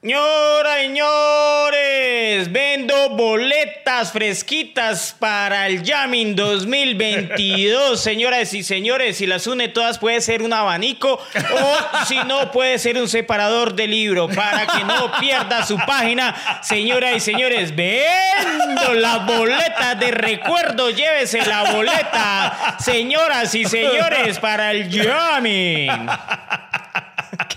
Señoras, señores, vendo boletas fresquitas para el Jamming 2022. Señoras y señores, si las une todas puede ser un abanico o si no puede ser un separador de libro para que no pierda su página. Señoras y señores, vendo las boletas de recuerdo. Llévese la boleta, señoras y señores, para el Jamming.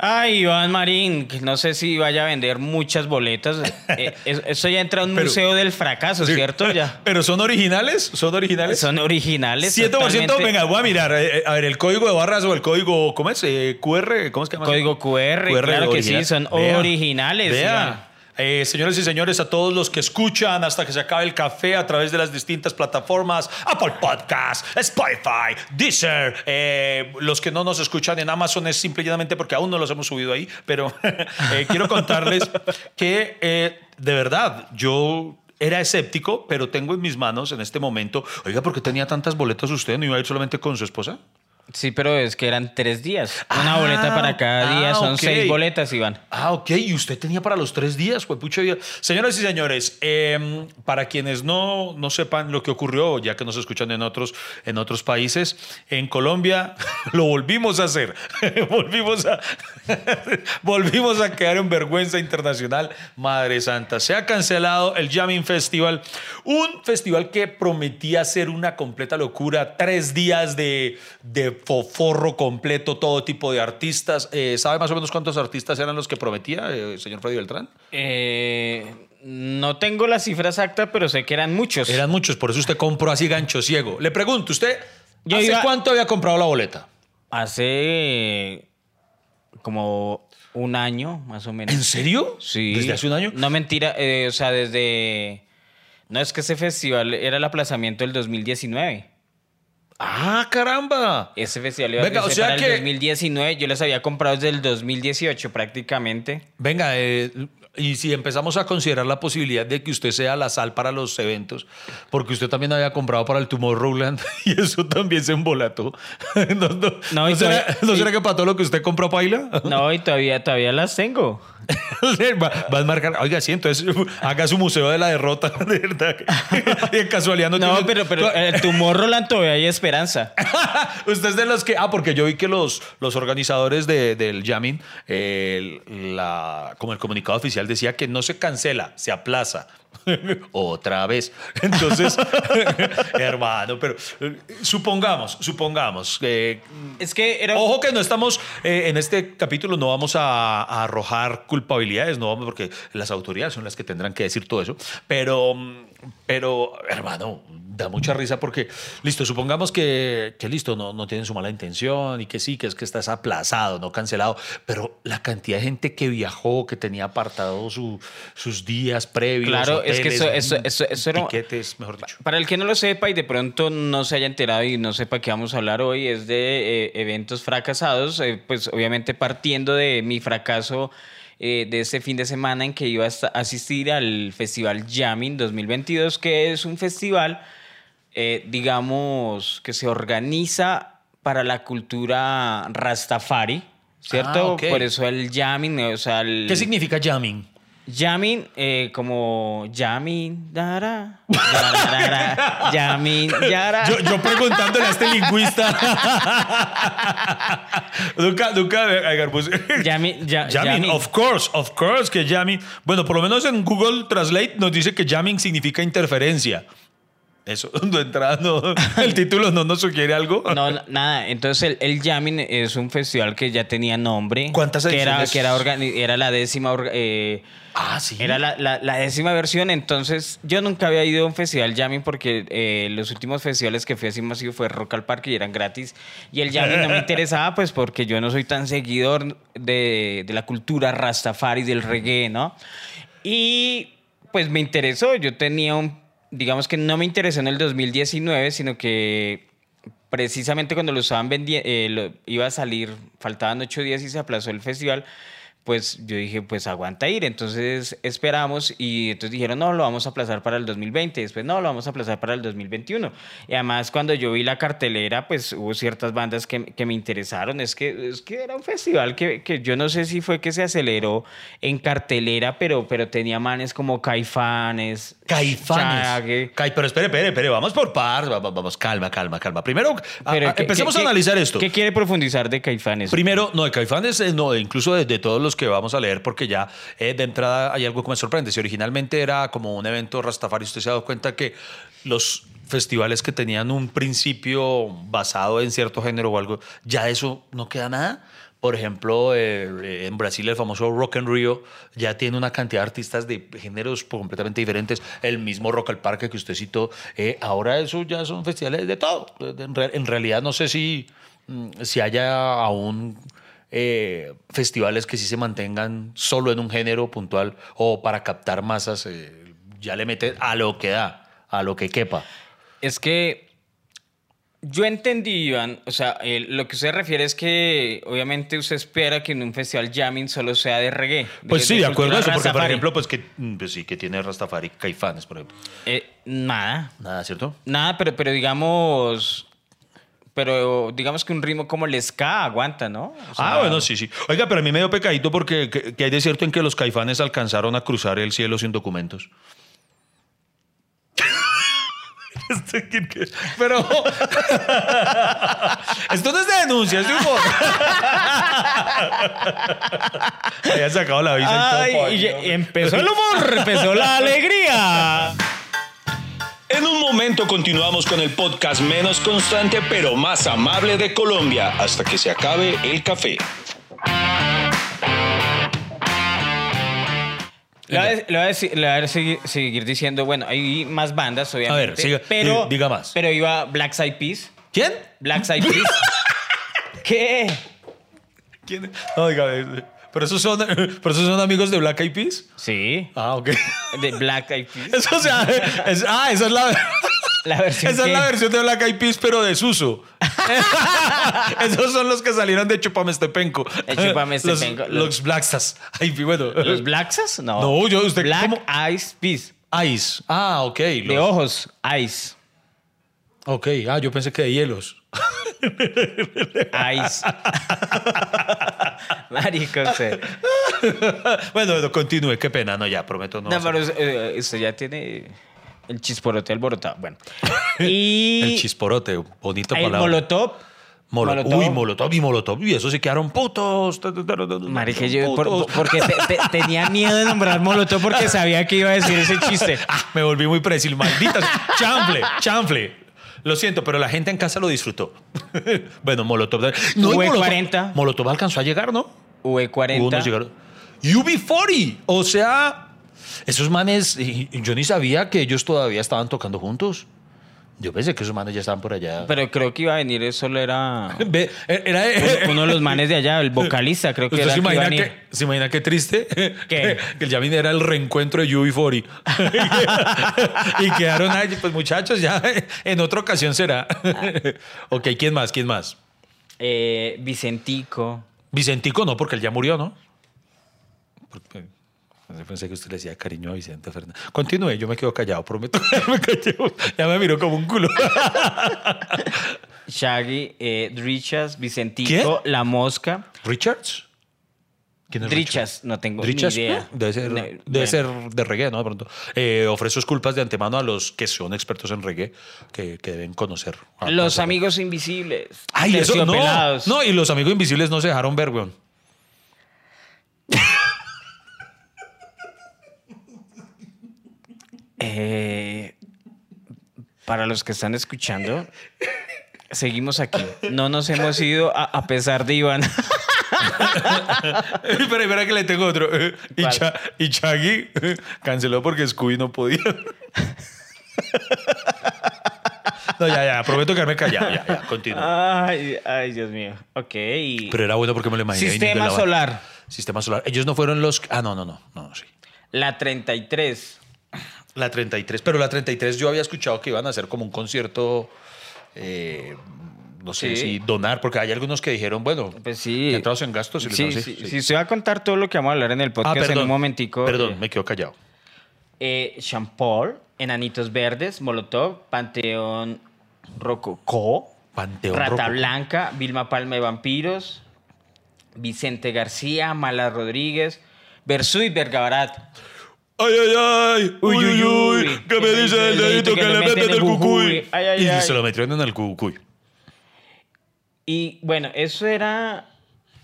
Ay, Iván Marín, no sé si vaya a vender muchas boletas. Eh, es- eso ya entra a un Pero- museo del fracaso, ¿cierto? Ya. ¿Pero son originales? ¿Son originales? Son originales. 7%, totalmente. venga, voy a mirar. eh, eh, a ver, el código de barras o el código, ¿cómo es? Eh, QR, ¿cómo es que llama? Código QR, claro que sí, son Vea, originales. vea. Eh, señores y señores, a todos los que escuchan hasta que se acabe el café a través de las distintas plataformas, Apple Podcast, Spotify, Deezer, eh, los que no nos escuchan en Amazon es simple y llanamente porque aún no los hemos subido ahí, pero eh, quiero contarles que de verdad yo era escéptico, pero tengo en mis manos en este momento, oiga, ¿por qué tenía tantas boletas usted? ¿No iba a ir solamente con su esposa? Sí, pero es que eran tres días. Una Ah, boleta para cada día, ah, son seis boletas, Iván. Ah, ok. Y usted tenía para los tres días, pucha vida. Señoras y señores, eh, para quienes no, no sepan lo que ocurrió, ya que nos escuchan en otros, en otros países, en Colombia lo volvimos a hacer. volvimos, a, volvimos a quedar en vergüenza internacional. Madre Santa, se ha cancelado el Jamming Festival, un festival que prometía ser una completa locura. Tres días de, de foforro completo, todo tipo de artistas. Eh, ¿Sabe más o menos cuántos artistas eran los que prometía, eh, señor Freddy Beltrán? Eh, no tengo la cifra exacta, pero sé que eran muchos. Eran muchos, por eso usted compró así gancho ciego. Le pregunto, ¿usted Yo hace iba- cuánto había comprado la boleta? Hace como un año, más o menos. ¿En serio? Sí. ¿Desde hace un año? No, mentira. eh, o sea, desde... No, es que ese festival era el aplazamiento del 2019. ¡Ah, caramba! Ese festival iba Venga, a o sea para que- el 2019. Yo les había comprado desde el 2018 prácticamente. Venga, eh, y si empezamos a considerar la posibilidad de que usted sea la sal para los eventos, porque usted también había comprado para el Tomorrowland y eso también se embolató. ¿No, no, No, y ¿no será, todavía- ¿no será que para todo lo que usted compró paila? No, y todavía, todavía las tengo. va, va a marcar, oiga, sí, entonces haga su museo de la derrota, de verdad. Y en casualidad no, No, tiene- pero, pero el Tomorrowland todavía hay esperanza. Usted es de los que. Ah, porque yo vi que los, los organizadores de- del jamming, eh, la, como el comunicado oficial decía que no se cancela, se aplaza. Otra vez. Entonces, hermano, pero eh, supongamos, supongamos que. Es que era... Ojo que no estamos, eh, en este capítulo no vamos a, a arrojar culpabilidades, no vamos, porque las autoridades son las que tendrán que decir todo eso. Pero, pero hermano, da mucha risa porque, listo, supongamos que, que listo, no, no tienen su mala intención y que sí, que es que estás aplazado, no cancelado, pero la cantidad de gente que viajó, que tenía apartado su- sus días previos, Claro, es que hoteles, eso- eso- eso- eso era- mejor dicho. Para el que no lo sepa y de pronto no se haya enterado y no sepa qué vamos a hablar hoy, es de eh, eventos fracasados, eh, pues obviamente partiendo de mi fracaso eh, de ese fin de semana en que iba a asistir al Festival Jamming 2022, que es un festival, eh, digamos, que se organiza para la cultura Rastafari, ¿cierto? Ah. Por eso el Jamming, o sea, el... ¿Qué significa jamming? Jamming, eh, como jamming, dara, yara. Yo, yo preguntándole a este lingüista. nunca, nunca, oigan, pues, Jamming, ya- jamming. of course, of course que jamming. Bueno, por lo menos en Google Translate nos dice que jamming significa interferencia. Eso, de entrada, no, el título no nos sugiere algo. No, nada. Entonces, el, el Jamming es un festival que ya tenía nombre. ¿Cuántas que era, ediciones? que era, organi- era la décima. eh, Ah, sí. Era la, la- la décima versión, entonces yo nunca había ido a un festival jamming porque eh, los últimos festivales que fui así masivo fue Rock al Parque y eran gratis. Y el jamming no me interesaba pues porque yo no soy tan seguidor de, de la cultura rastafari, del reggae, ¿no? Y pues me interesó. Yo tenía un, digamos que no me interesó en el 2019, sino que precisamente cuando lo estaban vendiendo, iba a salir, faltaban ocho días y se aplazó el festival pues yo dije, pues aguanta ir. Entonces esperamos y entonces dijeron, no, lo vamos a aplazar para el 2020. Después, no, lo vamos a aplazar para el 2021. Y además, cuando yo vi la cartelera, pues hubo ciertas bandas que, que me interesaron. Es que, es que era un festival que, que, yo no sé si fue que se aceleró en cartelera, pero, pero tenía manes como Caifanes. Caifanes. pero espere, espere, espere, vamos por par. Vamos, calma, calma, calma. Primero, empecemos a analizar esto. ¿Qué quiere profundizar de Caifanes? Primero, no, de Caifanes, eh, no, incluso de, de todos los que vamos a leer porque ya eh, de entrada hay algo que me sorprende. Si originalmente era como un evento Rastafari, usted se ha dado cuenta que los festivales que tenían un principio basado en cierto género o algo, ya eso no queda nada. Por ejemplo, eh, en Brasil el famoso Rock and Rio ya tiene una cantidad de artistas de géneros completamente diferentes. El mismo Rock al Parque que usted citó, eh, ahora eso ya son festivales de todo. En, realidad no sé si, mm, si haya aún eh, festivales que sí se mantengan solo en un género puntual o para captar masas, eh, ya le mete a lo que da, a lo que quepa. Es que yo entendí, Iván, o sea, lo que usted refiere es que obviamente usted espera que en un festival jamming solo sea de reggae. Pues sí, de acuerdo a eso, porque por ejemplo, pues que mm, pues sí, que tiene Rastafari, Caifanes, por ejemplo. Eh, nada. Nada, ¿cierto? Nada, pero, pero digamos, pero digamos que un ritmo como el ska aguanta, ¿no? ah, bueno, sí, sí. Oiga, pero a mí me dio pecadito porque que, hay de cierto en que los caifanes alcanzaron a cruzar el cielo sin documentos. Este pero esto no es de denuncia, es de humor. Había sacado la visa y, y empezó el humor, empezó la alegría. En un momento continuamos con el podcast menos constante pero más amable de Colombia hasta que se acabe el café. Le voy, a, seguir, diciendo, bueno, hay más bandas, obviamente. A ver, pero, diga más. Pero iba Black Eyed Peas. ¿Quién? Black Eyed Peas. ¿Qué? ¿Quién? No, diga, ¿Pero esos, son, ¿Pero esos son amigos de Black Eyed Peas? Sí. Ah, ok. De Black Eyed Peas. Eso, o sea, ah, esa es la... La versión Esa es la versión de Black Eyed Peas, pero de Suso. Esos son los que salieron de Chupame Estepenco. De Chupame Estepenco. Los, los Blacksas. Ay, bueno. ¿Los Blacksas? No. No, yo, usted. Black ¿cómo? Eyes Peas. Ice. Ah, ok. Los... De ojos. Ice. Ok. Ah, yo pensé que de hielos. Ice. Marico, sé. bueno, continúe, qué pena, no, ya, prometo no. No, pero eh, ya tiene el chisporote alborotado. Bueno. Y. el chisporote, bonito el Molotov. molotov. Uy, Molotov y Molotov. Y eso se quedaron putos. Marica, yo porque tenía miedo de nombrar Molotov porque sabía que iba a decir ese chiste. Ah, me volví muy presil. Malditas. chanfle, chanfle. Lo siento, pero la gente en casa lo disfrutó. bueno, Molotov. No, V40. Molotov, alcanzó a llegar, ¿no? V40. UB40. O sea, esos manes, yo ni sabía que ellos todavía estaban tocando juntos. Yo pensé que esos manes ya estaban por allá. Pero creo que iba a venir, eso era. era uno, de los manes de allá, el vocalista, creo que era. Se imagina, que, ¿Se imagina qué triste? Que el Yamin era el reencuentro de Yubi 40 y quedaron ahí, pues muchachos, ya en otra ocasión será. ok, ¿quién más? ¿Quién más? Eh, Vicentico. Vicentico no, porque él ya murió, ¿no? Porque, Pensé que usted le decía cariño a Vicente Fernández. Continúe, yo me quedo callado, prometo. ya me miró como un culo. Shaggy, eh, Richards, Vicentico, La Mosca. ¿Richards? ¿Quién es Richards? No tengo ni idea. Debe ser, debe ser de reggae, ¿no? De pronto. Eh, ofrezco disculpas de antemano a los que son expertos en reggae, que, que deben conocer. Los amigos invisibles. Ay, eso no. No, y los amigos invisibles no se dejaron ver, weón. Eh, para los que están escuchando, seguimos aquí. No nos hemos ido a, pesar de Iván. espera, espera que le tengo otro. Y, y Chaggy canceló porque Scooby no podía. No, ya, ya, prometo quedarme callado. Ya, ya, continúa. Ay, ay, Dios mío. Ok. Pero era bueno porque me lo imaginé. Sistema solar. Sistema solar. Ellos no fueron los. Ah, no, no, no. No, sí. La 33. La 33, pero la 33 yo había escuchado que iban a hacer como un concierto, eh, no sé Sí. si donar, porque hay algunos que dijeron, bueno, Pues sí. entrados en gastos. y Sí, dan- sí, sí, se va a contar todo lo que vamos a hablar en el Ah, podcast perdón. en un momentico. Perdón, eh, me quedo callado. eh, Jean Paul, Enanitos Verdes, Molotov, Panteón Rococó, Panteón Rata Rococó. Blanca, Vilma Palma de Vampiros, Vicente García, Mala Rodríguez, Versuit Vergabarat. Ay, ay, ay. Uy, uy, uy. Que me dice el dedito que le meten el cucuy. Ay, ay, Y ay. se lo metieron en el cucuy. Y bueno, eso era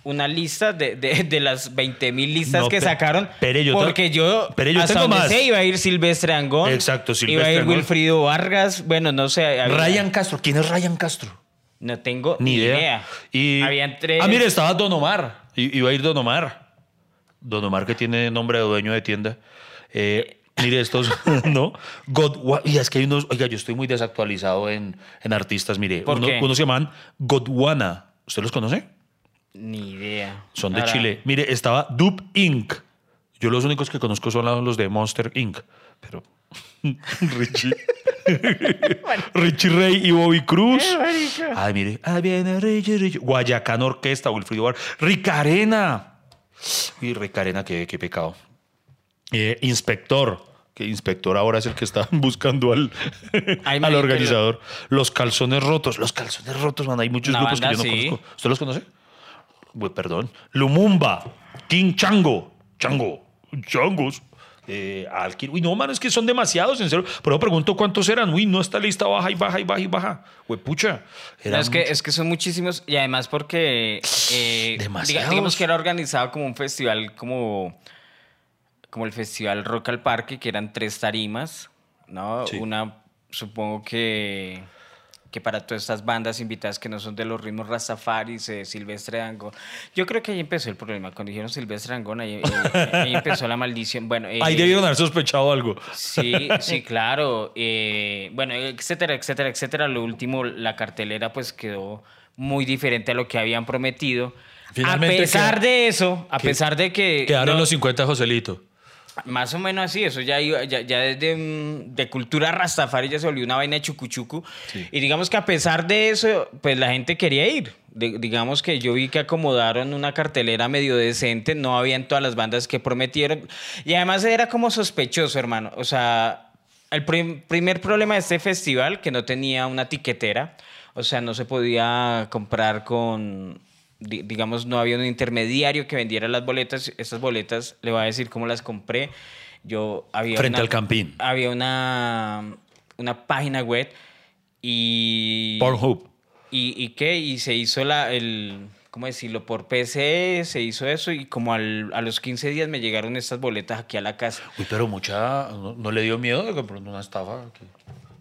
una lista de, de, de las 20 mil listas No, que pe- sacaron. pero yo te- porque yo, pero yo hasta tengo donde más. sé, iba a ir Silvestre Angón. Exacto, Iba a Silvestre ir Angón. Wilfrido Vargas. Bueno, no sé. había- Ryan Castro. ¿Quién es Ryan Castro? No tengo Ni idea. Y... Habían tres. Ah, mire, estaba Don Omar. I- Iba a ir Don Omar. Don Omar que tiene nombre de dueño de tienda. Eh, mire estos, ¿no? God, y es que hay unos, oiga, yo estoy muy desactualizado en, en artistas. Mire, ¿Por uno- qué? unos se llaman Godwana. ¿Usted los conoce? Ni idea. Son de Ahora, Chile. Mire, estaba Dub Inc. Yo los únicos que conozco son los de Monster Inc. Pero Richie. Richie Rey y Bobby Cruz. Ay, mire. Ahí viene Richie, Richie. Guayacán Orquesta, Wilfrido Bar. Ricarena. Y Ricarena, qué, qué pecado. Eh, inspector. Que inspector ahora es el que está buscando al, al organizador. Los calzones rotos. Los calzones rotos, man. Hay muchos Una grupos que yo no sí. conozco. ¿Usted los conoce? Uy, perdón. Lumumba. King Chango. Chango. Changos. Eh, Alquil. Uy, no, man, es que son demasiados, en serio. Pero pregunto cuántos eran. Uy, no, esta lista baja y baja y baja y baja. Uy, pucha. No, es, que, muchos. es que son muchísimos y además porque eh, Demasiados. diga- digamos que era organizado como un festival como, como el festival Rock al Parque, que eran tres tarimas, ¿no? Sí. Una, supongo que, que para todas estas bandas invitadas que no son de los ritmos Rastafaris, eh, Silvestre Dangón. Yo creo que ahí empezó el problema. Cuando dijeron Silvestre Dangón, ahí, ahí- ahí empezó la maldición. Bueno, Ahí eh, debieron haber sospechado algo. Sí, sí, claro. Eh, bueno, etcétera, etcétera, etcétera. Lo último, la cartelera pues quedó muy diferente a lo que habían prometido. Finalmente a pesar de eso, a que- pesar de que... Quedaron no, los 50 de Joselito. Más o menos así, eso ya, iba- ya, ya desde mm, de cultura rastafari ya se volvió una vaina de chucuchucu. Sí. Y digamos que a pesar de eso, pues la gente quería ir. De- digamos que yo vi que acomodaron una cartelera medio decente, no habían todas las bandas que prometieron. Y además era como sospechoso, hermano. O sea, el prim- primer problema de este festival, que no tenía una tiquetera, o sea, no se podía comprar con, digamos, no había un intermediario que vendiera las boletas. Estas boletas, le voy a decir cómo las compré. Yo había Frente una- al Campín. Había una, una página web y... Pornhub. ¿Y, y qué? Y se hizo la, el, ¿cómo decirlo? Por PC se hizo eso y como al- a los 15 días me llegaron estas boletas aquí a la casa. Uy, pero mucha. ¿No, no le dio miedo de pronto una estafa? aquí?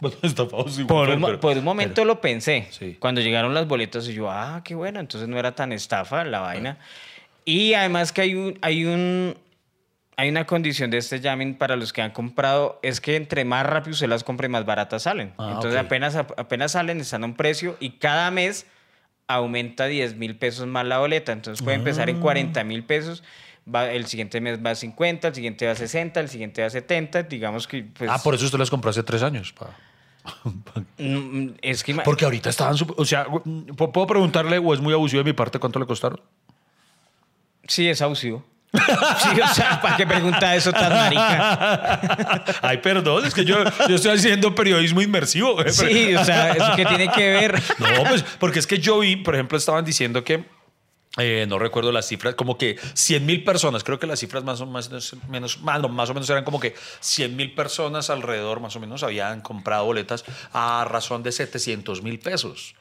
Bueno, estafa sí, Por un, pero- por un momento pero- lo pensé. Sí. Cuando llegaron las boletas y yo, ah, qué bueno, entonces no era tan estafa la vaina. Y además que hay un, hay un, hay una condición de este jamming para los que han comprado, es que entre más rápido se las compre, más baratas salen. Ah, entonces ok. apenas, apenas salen, están a un precio y cada mes aumenta 10 mil pesos más la boleta. Entonces puede empezar Ah. en 40 mil pesos. Va, el siguiente mes va a 50, el siguiente va a 60, el siguiente va a 70. Digamos que... Pues, Ah, por eso usted las compró hace tres años. pa. Mm, Es que... Porque ahorita estaban. O sea, ¿puedo preguntarle o es muy abusivo de mi parte cuánto le costaron? Sí, es abusivo. Sí, o sea, ¿para qué pregunta eso tan marica? Ay, perdón, es que yo, yo estoy haciendo periodismo inmersivo. eh, Sí, o sea, ¿eso qué tiene que ver? No, pues porque es que yo vi, por ejemplo, estaban diciendo que, eh, no recuerdo las cifras, como que 100 mil personas, creo que las cifras más o más, menos, más, no, más o menos eran como que 100 mil personas alrededor, más o menos, habían comprado boletas a razón de 700 mil pesos.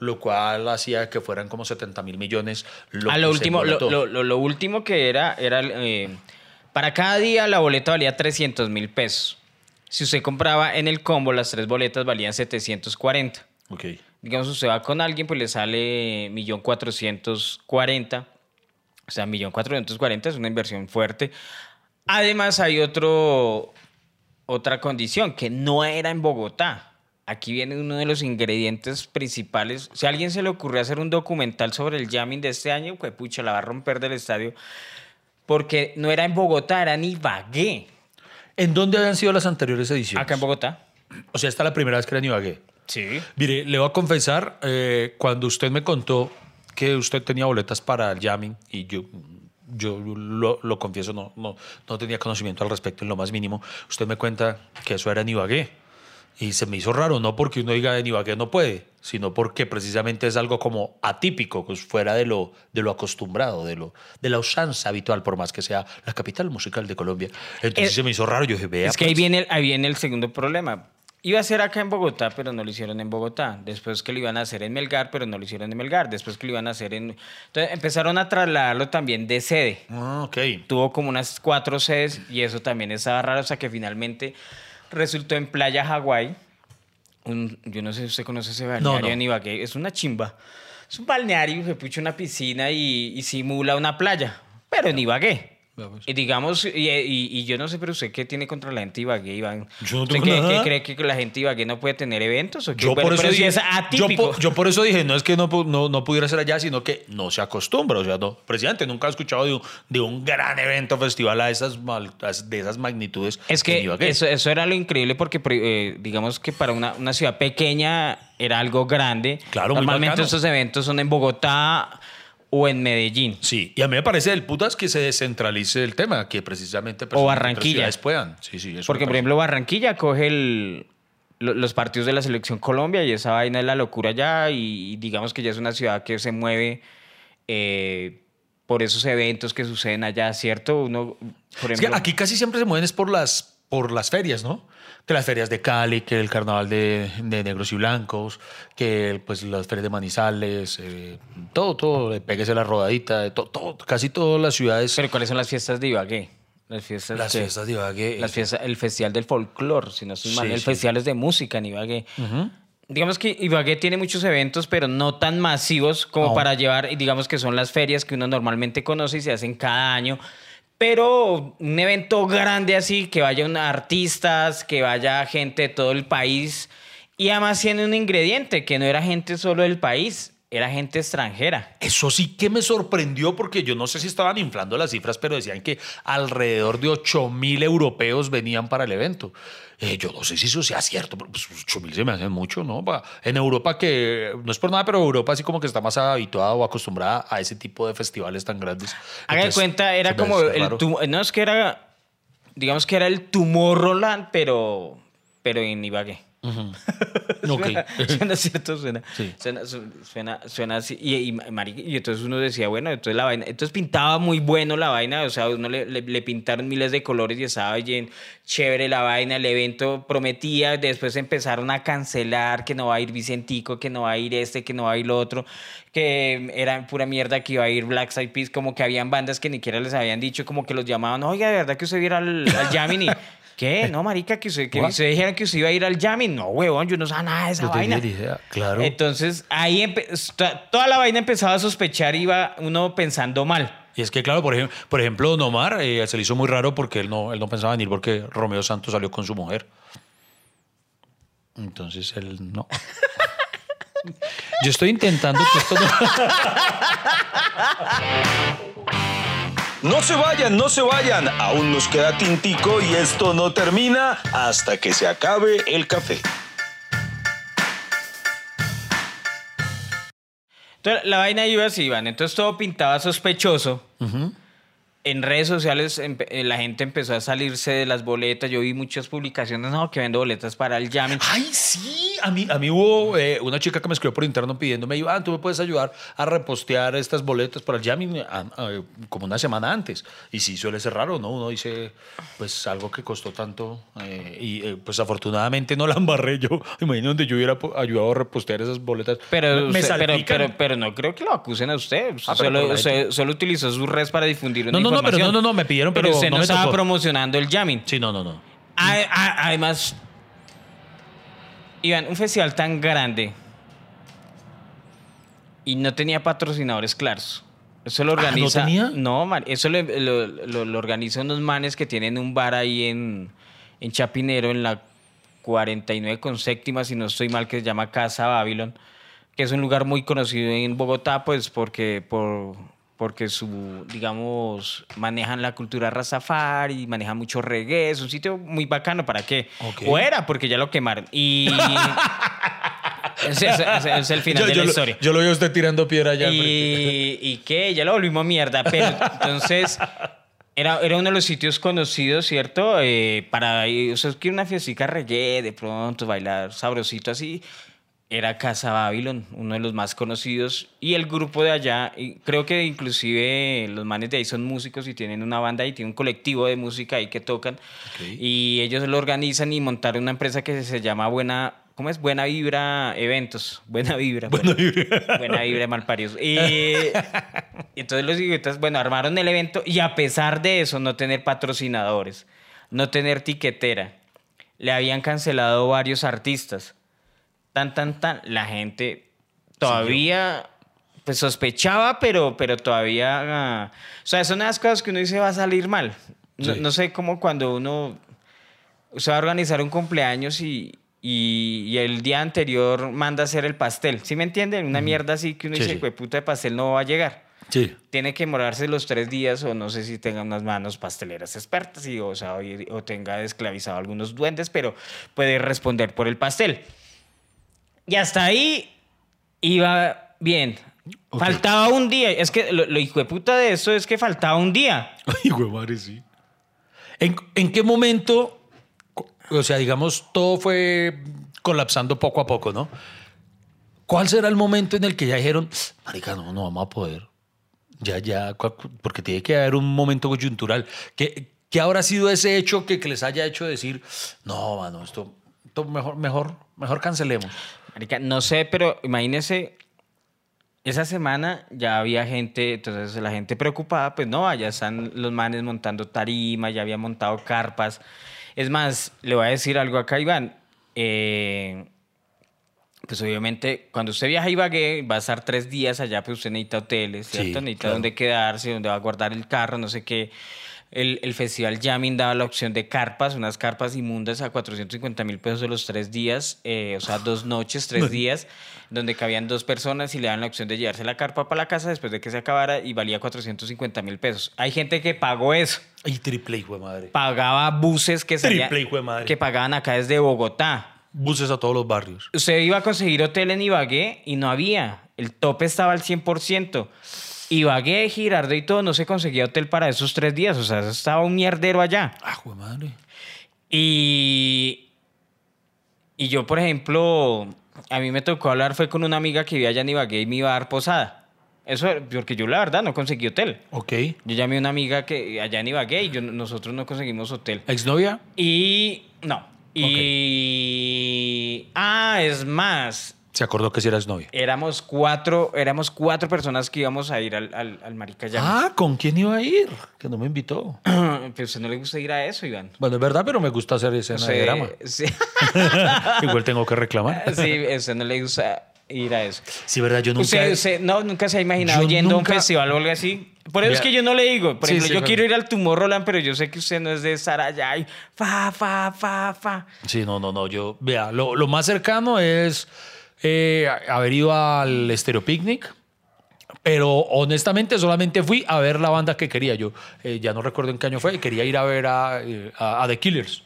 Lo cual hacía que fueran como 70 mil millones. Lo A que lo último, lo último que era, era eh, para cada día la boleta valía 300 mil pesos. Si usted compraba en el combo, las tres boletas valían 740. Ok. Digamos, usted va con alguien, pues le sale 1.440. O sea, 1.440 es una inversión fuerte. Además, hay otro, otra condición, que no era en Bogotá. Aquí viene uno de los ingredientes principales. Si a alguien se le ocurrió hacer un documental sobre el jamming de este año, pues pucha, la va a romper del estadio. Porque no era en Bogotá, era en Ibagué. ¿En dónde habían sido las anteriores ediciones? Acá en Bogotá. O sea, esta es la primera vez que era en Ibagué. Sí. Mire, le voy a confesar, eh, cuando usted me contó que usted tenía boletas para el jamming y yo, yo lo, lo confieso, no, no, no tenía conocimiento al respecto en lo más mínimo, usted me cuenta que eso era en Ibagué. Y se me hizo raro, no porque uno diga en Ibagué no puede, sino porque precisamente es algo como atípico, pues fuera de lo, de lo acostumbrado, de, lo, de la usanza habitual, por más que sea la capital musical de Colombia. Entonces Es- se me hizo raro, yo dije, vea. Es que ahí pues, viene, el- ahí viene el segundo problema. Iba a ser acá en Bogotá, pero no lo hicieron en Bogotá. Después que lo iban a hacer en Melgar, pero no lo hicieron en Melgar. Después que lo iban a hacer en... Entonces empezaron a trasladarlo también de sede. Ah, ok. Tuvo como unas cuatro sedes y eso también estaba raro. O sea que finalmente resultó en Playa Hawái. Yo no sé si usted conoce ese balneario no. en Ibagué. Es una chimba. Es un balneario, se pucha una piscina y, y simula una playa. Pero en Ibagué. Y digamos, y, y- y yo no sé, pero usted qué tiene contra la gente Ibagué, Iván. Yo no ¿Usted tengo cree, nada. que cree que la gente Ibagué no puede tener eventos? ¿o qué? Yo por, eso dije, es yo, atípico. po- yo por eso dije, no es que no, no, no pudiera ser allá, sino que no se acostumbra. O sea, no, presidente, nunca ha escuchado de un, de un gran evento festival a esas, mal- a es- de esas magnitudes. Es en que eso, eso era lo increíble porque eh, digamos que para una, una ciudad pequeña era algo grande. Claro, muy Normalmente bacano. estos eventos son en Bogotá o en Medellín. Sí, y a mí me parece del putas que se descentralice el tema, que precisamente O Barranquilla. puedan. Sí, sí, eso Porque, por ejemplo, Barranquilla coge el- lo- los partidos de la selección Colombia y esa vaina es la locura ya y, digamos que ya es una ciudad que se mueve eh, por esos eventos que suceden allá, ¿cierto? Uno, por Es que ejemplo, aquí casi siempre se mueven es por las, por las ferias, ¿no? Que las ferias de Cali, que el carnaval de, de negros y blancos, que pues las ferias de Manizales, eh, todo, todo, eh, péguese la rodadita, eh, todo, todo, casi todas las ciudades. Pero ¿cuáles son las fiestas de Ibagué? Las fiestas, las de- fiestas de Ibagué. las fiestas, el festival del folclore, si no estoy mal, Sí, el sí. festival es de música en Ibagué. Digamos que Ibagué tiene muchos eventos, pero no tan masivos como No. para llevar, y digamos que son las ferias que uno normalmente conoce y se hacen cada año. Pero un evento grande así, que vayan artistas, que vaya gente de todo el país, y además tiene un ingrediente, que no era gente solo del país, era gente extranjera. Eso sí que me sorprendió porque yo no sé si estaban inflando las cifras, pero decían que alrededor de 8 mil europeos venían para el evento. Eh, yo no sé si eso sea cierto, pero pues 8 mil se me hace mucho, ¿no? En Europa que, no es por nada, pero Europa así como que está más habituada o acostumbrada a ese tipo de festivales tan grandes. Haga de cuenta, era como el tum- no es que era, digamos que era el Tomorrowland, pero, pero en Ibagué. Ok. Suena, suena cierto, suena, Sí. suena, su- suena, suena así. Y, y, marica, y entonces uno decía, bueno, entonces la vaina, entonces pintaba muy bueno la vaina, o sea, uno le, le- le pintaron miles de colores y estaba bien chévere la vaina, el evento prometía, después empezaron a cancelar que no va a ir Vicentico, que no va a ir este, que no va a ir lo otro, que era pura mierda que iba a ir Black Eyed Peas, como que habían bandas que ni siquiera les habían dicho, como que los llamaban, oiga, de verdad que usted viera al, al Jamming y, ¿qué? No, marica, que usted, que What? usted dijeron que usted iba a ir al Jamming, no, huevón, yo no sabía nada de esa tenía vaina. idea, claro. Entonces, ahí toda la vaina empezaba a sospechar, iba uno pensando mal. Y es que, claro, por ejemplo, por ejemplo Don Omar eh, se le hizo muy raro porque él no, él no pensaba venir porque Romeo Santos salió con su mujer. Entonces él no. Yo estoy intentando que esto no. No se vayan, no se vayan. Aún nos queda tintico y esto no termina hasta que se acabe el café. Entonces, la vaina iba así, Iván. Entonces todo pintaba sospechoso. En redes sociales eh, la gente empezó a salirse de las boletas. Yo vi muchas publicaciones, no, que vendo boletas para el jamming. ¡Ay, sí! A mí, a mí hubo eh, una chica que me escribió por interno pidiéndome, Iván, ¿tú me puedes ayudar a repostear estas boletas para el jamming ah, ah, como una semana antes? Y sí, suele ser raro, ¿no? Uno dice, pues algo que costó tanto eh, y eh, pues afortunadamente no la embarré yo. Imagínate donde yo hubiera ayudado a repostear esas boletas. Pero, me usted- pero, salpican. pero, pero no creo que lo acusen a usted. Ah, pero solo, gente. solo utilizó sus redes para difundir una No, no, no, pero no, no, no, me pidieron, pero usted no no, me estaba tocó. promocionando el jamming. Sí, no, no, no. A- a- Además, Iván, un festival tan grande y no tenía patrocinadores claros. Eso lo Ah, ¿no organiza. tenía? No, man, eso lo, lo- lo- lo organiza unos manes que tienen un bar ahí en, en Chapinero, en la 49 con séptima, si no estoy mal, que se llama Casa Babylon, que es un lugar muy conocido en Bogotá, pues porque por, porque su, digamos, manejan la cultura Rastafari, manejan mucho reggae, es un sitio muy bacano, ¿para qué? Ok. O era, porque ya lo quemaron. Y... es el final de la lo- historia. yo lo veo usted tirando piedra allá. Y, y que ya lo volvimos mierda, pero entonces era, era uno de los sitios conocidos, ¿cierto? Eh, para o sea, que una fiestica reggae, de pronto bailar sabrosito así. Era Casa Babylon, uno de los más conocidos. Y el grupo de allá, y creo que inclusive los manes de ahí son músicos y tienen una banda y tienen un colectivo de música ahí que tocan. Ok. Y ellos lo organizan y montaron una empresa que se llama Buena, ¿cómo es? Buena Vibra Eventos. Buena Vibra. Buena, Buena Vibra de Malparios. Y entonces los idiotas, bueno, armaron el evento y a pesar de eso, no tener patrocinadores, no tener tiquetera, le habían cancelado varios artistas. Tan, tan, tan. La gente todavía pues sospechaba, pero, pero todavía... ah, o sea, son unas cosas que uno dice va a salir mal. No, Sí. no sé cómo cuando uno se va a organizar un cumpleaños y, y, y el día anterior manda a hacer el pastel. ¿Sí me entienden? Una mierda así que uno Sí, dice, sí. "Jue puta de pastel no va a llegar. Sí. Tiene que morarse los tres días o no sé si tenga unas manos pasteleras expertas y, o, sea, o, o tenga esclavizado algunos duendes, pero puede responder por el pastel. Y hasta ahí iba bien. Faltaba un día. Es que lo, lo hijo de puta de eso es que faltaba un día. Ay, güey, madre, sí. ¿En, en qué momento, o sea, digamos, todo fue colapsando poco a poco, ¿no? ¿Cuál será el momento en el que ya dijeron, marica, no, no vamos a poder? Ya, ya, porque tiene que haber un momento coyuntural. ¿Qué, qué habrá sido ese hecho que, que les haya hecho decir, no, mano, esto, esto mejor, mejor, mejor cancelemos? Marica, no sé, pero imagínese, esa semana ya había gente, entonces la gente preocupada, pues no, allá están los manes montando tarima, ya habían montado carpas. Es más, le voy a decir algo acá, Iván. eh, pues obviamente, cuando usted viaja a Ibagué, va a estar tres días allá, pues usted necesita hoteles, Sí, ¿cierto? necesita claro. dónde quedarse, dónde va a guardar el carro, no sé qué. El, el festival Jamming daba la opción de carpas, unas carpas inmundas a 450 mil pesos de los tres días, eh, o sea, dos noches, tres días, donde cabían dos personas y le daban la opción de llevarse la carpa para la casa después de que se acabara y valía 450 mil pesos. Hay gente que pagó eso, Y triple, hijo de madre. pagaba buses que, salían- Triple, hijo de madre. que pagaban acá desde Bogotá. Buses a todos los barrios. Usted iba a conseguir hotel en Ibagué y no había. El tope estaba al 100%. Ibagué, Girardot y todo, no se conseguía hotel para esos tres días. O sea, estaba un mierdero allá. Ah, madre. Y, y yo, por ejemplo, a mí me tocó hablar, fue con una amiga que vivía allá en Ibagué y me iba a dar posada. Eso, porque yo la verdad no conseguí hotel. Ok. Yo llamé a una amiga que allá en Ibagué y yo, nosotros no conseguimos hotel. ¿Exnovia? Y no. Y... Ah, es más, Se acordó que si era exnovia. éramos cuatro, éramos cuatro personas que íbamos a ir al, al, al Marica Llama. Ah, ¿con quién iba a ir? Que no me invitó. Pero a usted no le gusta ir a eso, Iván. Bueno, es verdad, pero me gusta hacer escena de drama. sí, Igual tengo que reclamar. sí, a usted no le gusta ir a eso. Sí, verdad, yo nunca. Usted, usted no, nunca se ha imaginado Yo yendo a nunca- un festival o algo así. Por eso es Vea. que yo no le digo. Por Sí, ejemplo, sí, yo claro. quiero ir al Tomorrowland, pero yo sé que usted no es de estar allá y fa, fa, fa, fa. Sí, no, no, no. Yo, vea, lo, lo más cercano es eh, haber ido al Stereo Picnic. Pero honestamente solamente fui a ver la banda que quería. Yo eh, ya no recuerdo en qué año fue. Quería ir a ver a, eh, a- a The Killers.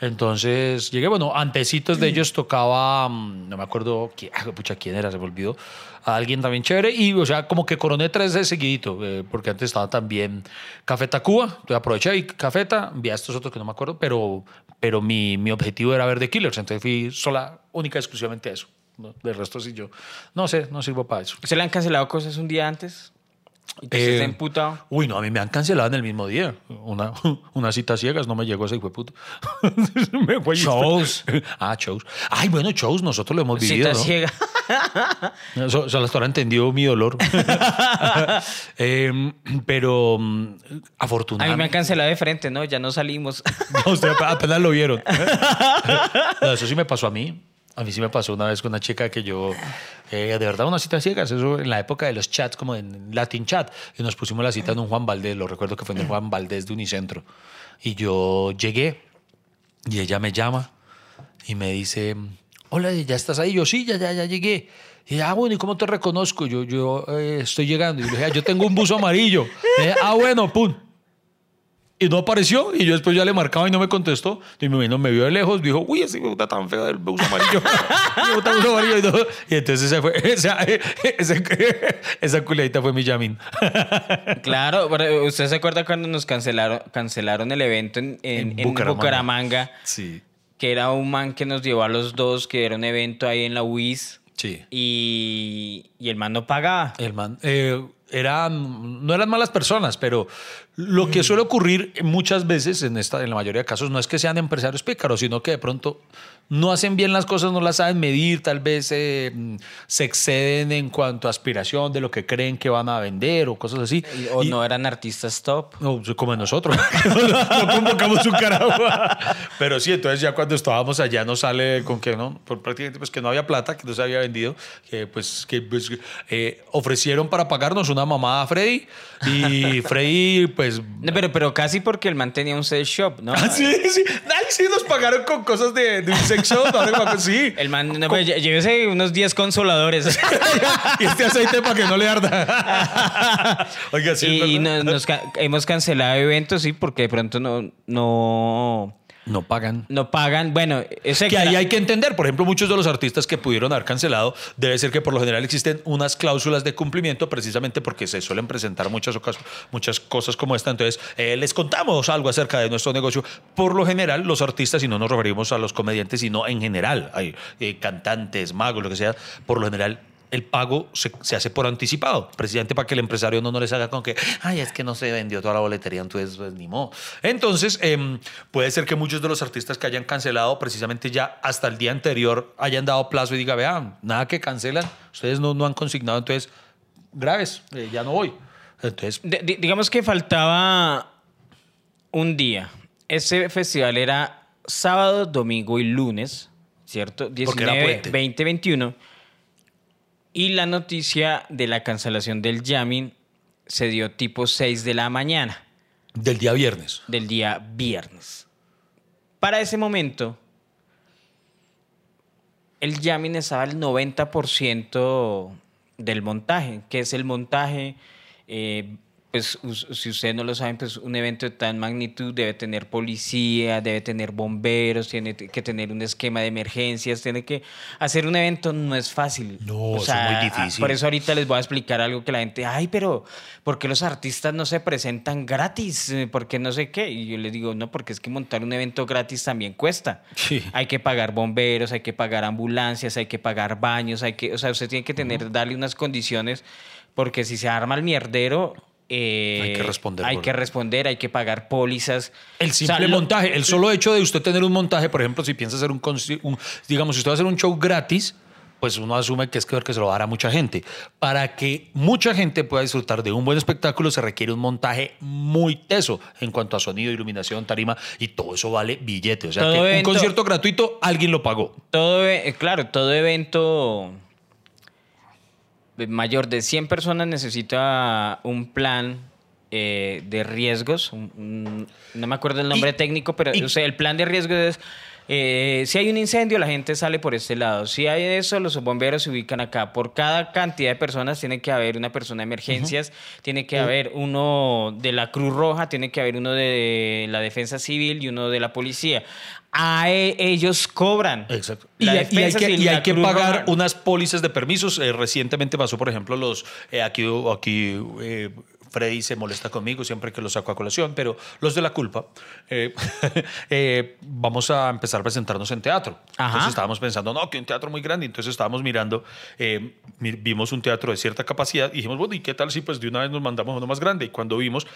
Entonces llegué, bueno, antecitos de ellos tocaba, mm, no me acuerdo quién, ah, pucha, quién era, se me olvidó, a alguien también chévere. Y, o sea, como que coroné tres de seguidito, eh, porque antes estaba también Café Tacuba, entonces aproveché y Cafeta, vi a estos otros que no me acuerdo, pero, pero mi, mi objetivo era ver The Killers, entonces fui sola, única, exclusivamente a eso. ¿No? Del resto sí yo, no sé, no sirvo para eso. ¿Se le han cancelado cosas un día antes? ¿Y se Eh, emputado? Uy, no, a mí me han cancelado en el mismo día. Una, una cita ciegas, no me llegó ese hijo puto. Me fue- Shows. Ah, shows. Ay, bueno, shows, nosotros lo hemos vivido. Cita ¿no? ciega. Eso, eso hasta ahora entendió mi dolor. Em, pero mm, A mí me han afortunadamente. cancelado de frente, ¿no? Ya no salimos. No, usted ap- apenas lo vieron. No, eso sí me pasó a mí. A mí sí me pasó una vez con una chica que yo, eh, de verdad, una cita ciegas, eso en la época de los chats, como en Latin Chat, y nos pusimos la cita en un Juan Valdés, lo recuerdo que fue en el Juan Valdés de Unicentro. Y yo llegué y ella me llama y me dice, hola, ¿ya estás ahí? Yo, sí, ya, ya, ya llegué. Y ah, bueno, ¿y cómo te reconozco? Yo, yo eh, estoy llegando. Y le dije, "Ah, yo tengo un buzo amarillo. Ah, bueno, pum. Y no apareció. Y yo después ya le marcaba y no me contestó. Y mi vino me vio de lejos. Dijo, uy, ese hijo está tan feo del buzo amarillo. "Está buzo amarillo", y, todo. Y entonces se fue. Esa, esa, esa culiadita fue mi Yamin. Claro, pero usted se acuerda cuando nos cancelaron, cancelaron el evento en, en- En. Bucaramanga, Sí. que era un man que nos llevó a los dos, que era un evento ahí en la UIS, Sí. y, y el man no pagaba. El man, eh, eran, no eran malas personas, pero lo que suele ocurrir muchas veces en, esta, en la mayoría de casos no es que sean empresarios pícaros, sino que de pronto no hacen bien las cosas, no las saben medir, tal vez eh, se exceden en cuanto a aspiración de lo que creen que van a vender o cosas así. O Y- no eran artistas top. no, como nosotros. no convocamos un carajo. Pero sí, entonces ya cuando estábamos allá nos sale con que no, por prácticamente pues que no había plata, que no se había vendido, que pues que pues, eh, ofrecieron para pagarnos una mamada a Freddy y Freddy pues No, pero, pero casi porque el man tenía un sex shop, ¿no? Ah, sí, sí. Ay, sí, nos pagaron con cosas de, de un sex shop. Sí. El man, no, pues, llévese unos 10 consoladores. y este aceite para que no le arda. Oiga, sí. y nos- nos ca- hemos cancelado eventos, sí, porque de pronto no, no, no pagan. no pagan. Bueno, es Que ahí hay que entender, por ejemplo, muchos de los artistas que pudieron haber cancelado, debe ser que por lo general existen unas cláusulas de cumplimiento precisamente porque se suelen presentar muchas, ocas- muchas cosas como esta. Entonces, eh, les contamos algo acerca de nuestro negocio. Por lo general, los artistas, y no nos referimos a los comediantes, sino en general, hay eh, cantantes, magos, lo que sea, por lo general el pago se, se hace por anticipado, precisamente para que el empresario no, no les haga con que, ay, es que no se vendió toda la boletería, entonces pues, ni modo. Entonces, em, puede ser que muchos de los artistas que hayan cancelado precisamente ya hasta el día anterior hayan dado plazo y diga, vean, nada que cancelan, ustedes no, no han consignado, entonces, graves, eh, ya no voy. Entonces, digamos que faltaba un día. Ese festival era sábado, domingo y lunes, ¿cierto? Porque era 19, puente. 20, 21. Y la noticia de la cancelación del jamming se dio tipo 6 de la mañana del día viernes. del día viernes. Para ese momento, el jamming estaba al 90% del montaje. ¿Qué es el montaje? Eh, pues si ustedes no lo saben, pues un evento de tal magnitud debe tener policía, debe tener bomberos, tiene que tener un esquema de emergencias, tiene que hacer un evento no es fácil. No, es muy difícil. Por eso ahorita les voy a explicar algo que la gente, ay, pero ¿por qué los artistas no se presentan gratis? Eh, ¿Por qué no sé qué? Y yo les digo, no, porque es que montar un evento gratis también cuesta. Sí. Hay que pagar bomberos, hay que pagar ambulancias, hay que pagar baños, hay que, o sea, usted tiene que tener, darle unas condiciones, porque si se arma el mierdero, eh, Hay que responder Hay que responder, hay que pagar pólizas. El O sea, simple lo- montaje, el solo hecho de usted tener un montaje, por ejemplo, si piensa hacer un, digamos, si usted va a hacer un show gratis, pues uno asume que es que se lo va a dar a mucha gente. Para que mucha gente pueda disfrutar de un buen espectáculo se requiere un montaje muy teso en cuanto a sonido, iluminación, tarima y todo eso vale billete. O sea Todo que evento- un concierto gratuito alguien lo pagó. Todo, e- claro, todo evento mayor de 100 personas necesita un plan eh, de riesgos. un- un- no me acuerdo el nombre Y- técnico, pero y- o sea, el plan de riesgos es... eh, si hay un incendio, la gente sale por este lado. Si hay eso, los bomberos se ubican acá. Por cada cantidad de personas tiene que haber una persona de emergencias, tiene que haber uno de la Cruz Roja, tiene que haber uno de la Defensa Civil y uno de la policía. A e- ellos cobran. Exacto. Y, hay- y hay que, y hay que pagar Roja. unas pólizas de permisos. Eh, recientemente pasó, por ejemplo, los eh, aquí, aquí eh, Freddy se molesta conmigo siempre que lo saco a colación, pero los de la culpa, eh, eh, vamos a empezar a presentarnos en teatro. Ajá. Entonces estábamos pensando, no, que un teatro muy grande. Entonces estábamos mirando, eh, vimos un teatro de cierta capacidad y dijimos, bueno, ¿y qué tal si pues de una vez nos mandamos uno más grande? Y cuando vimos,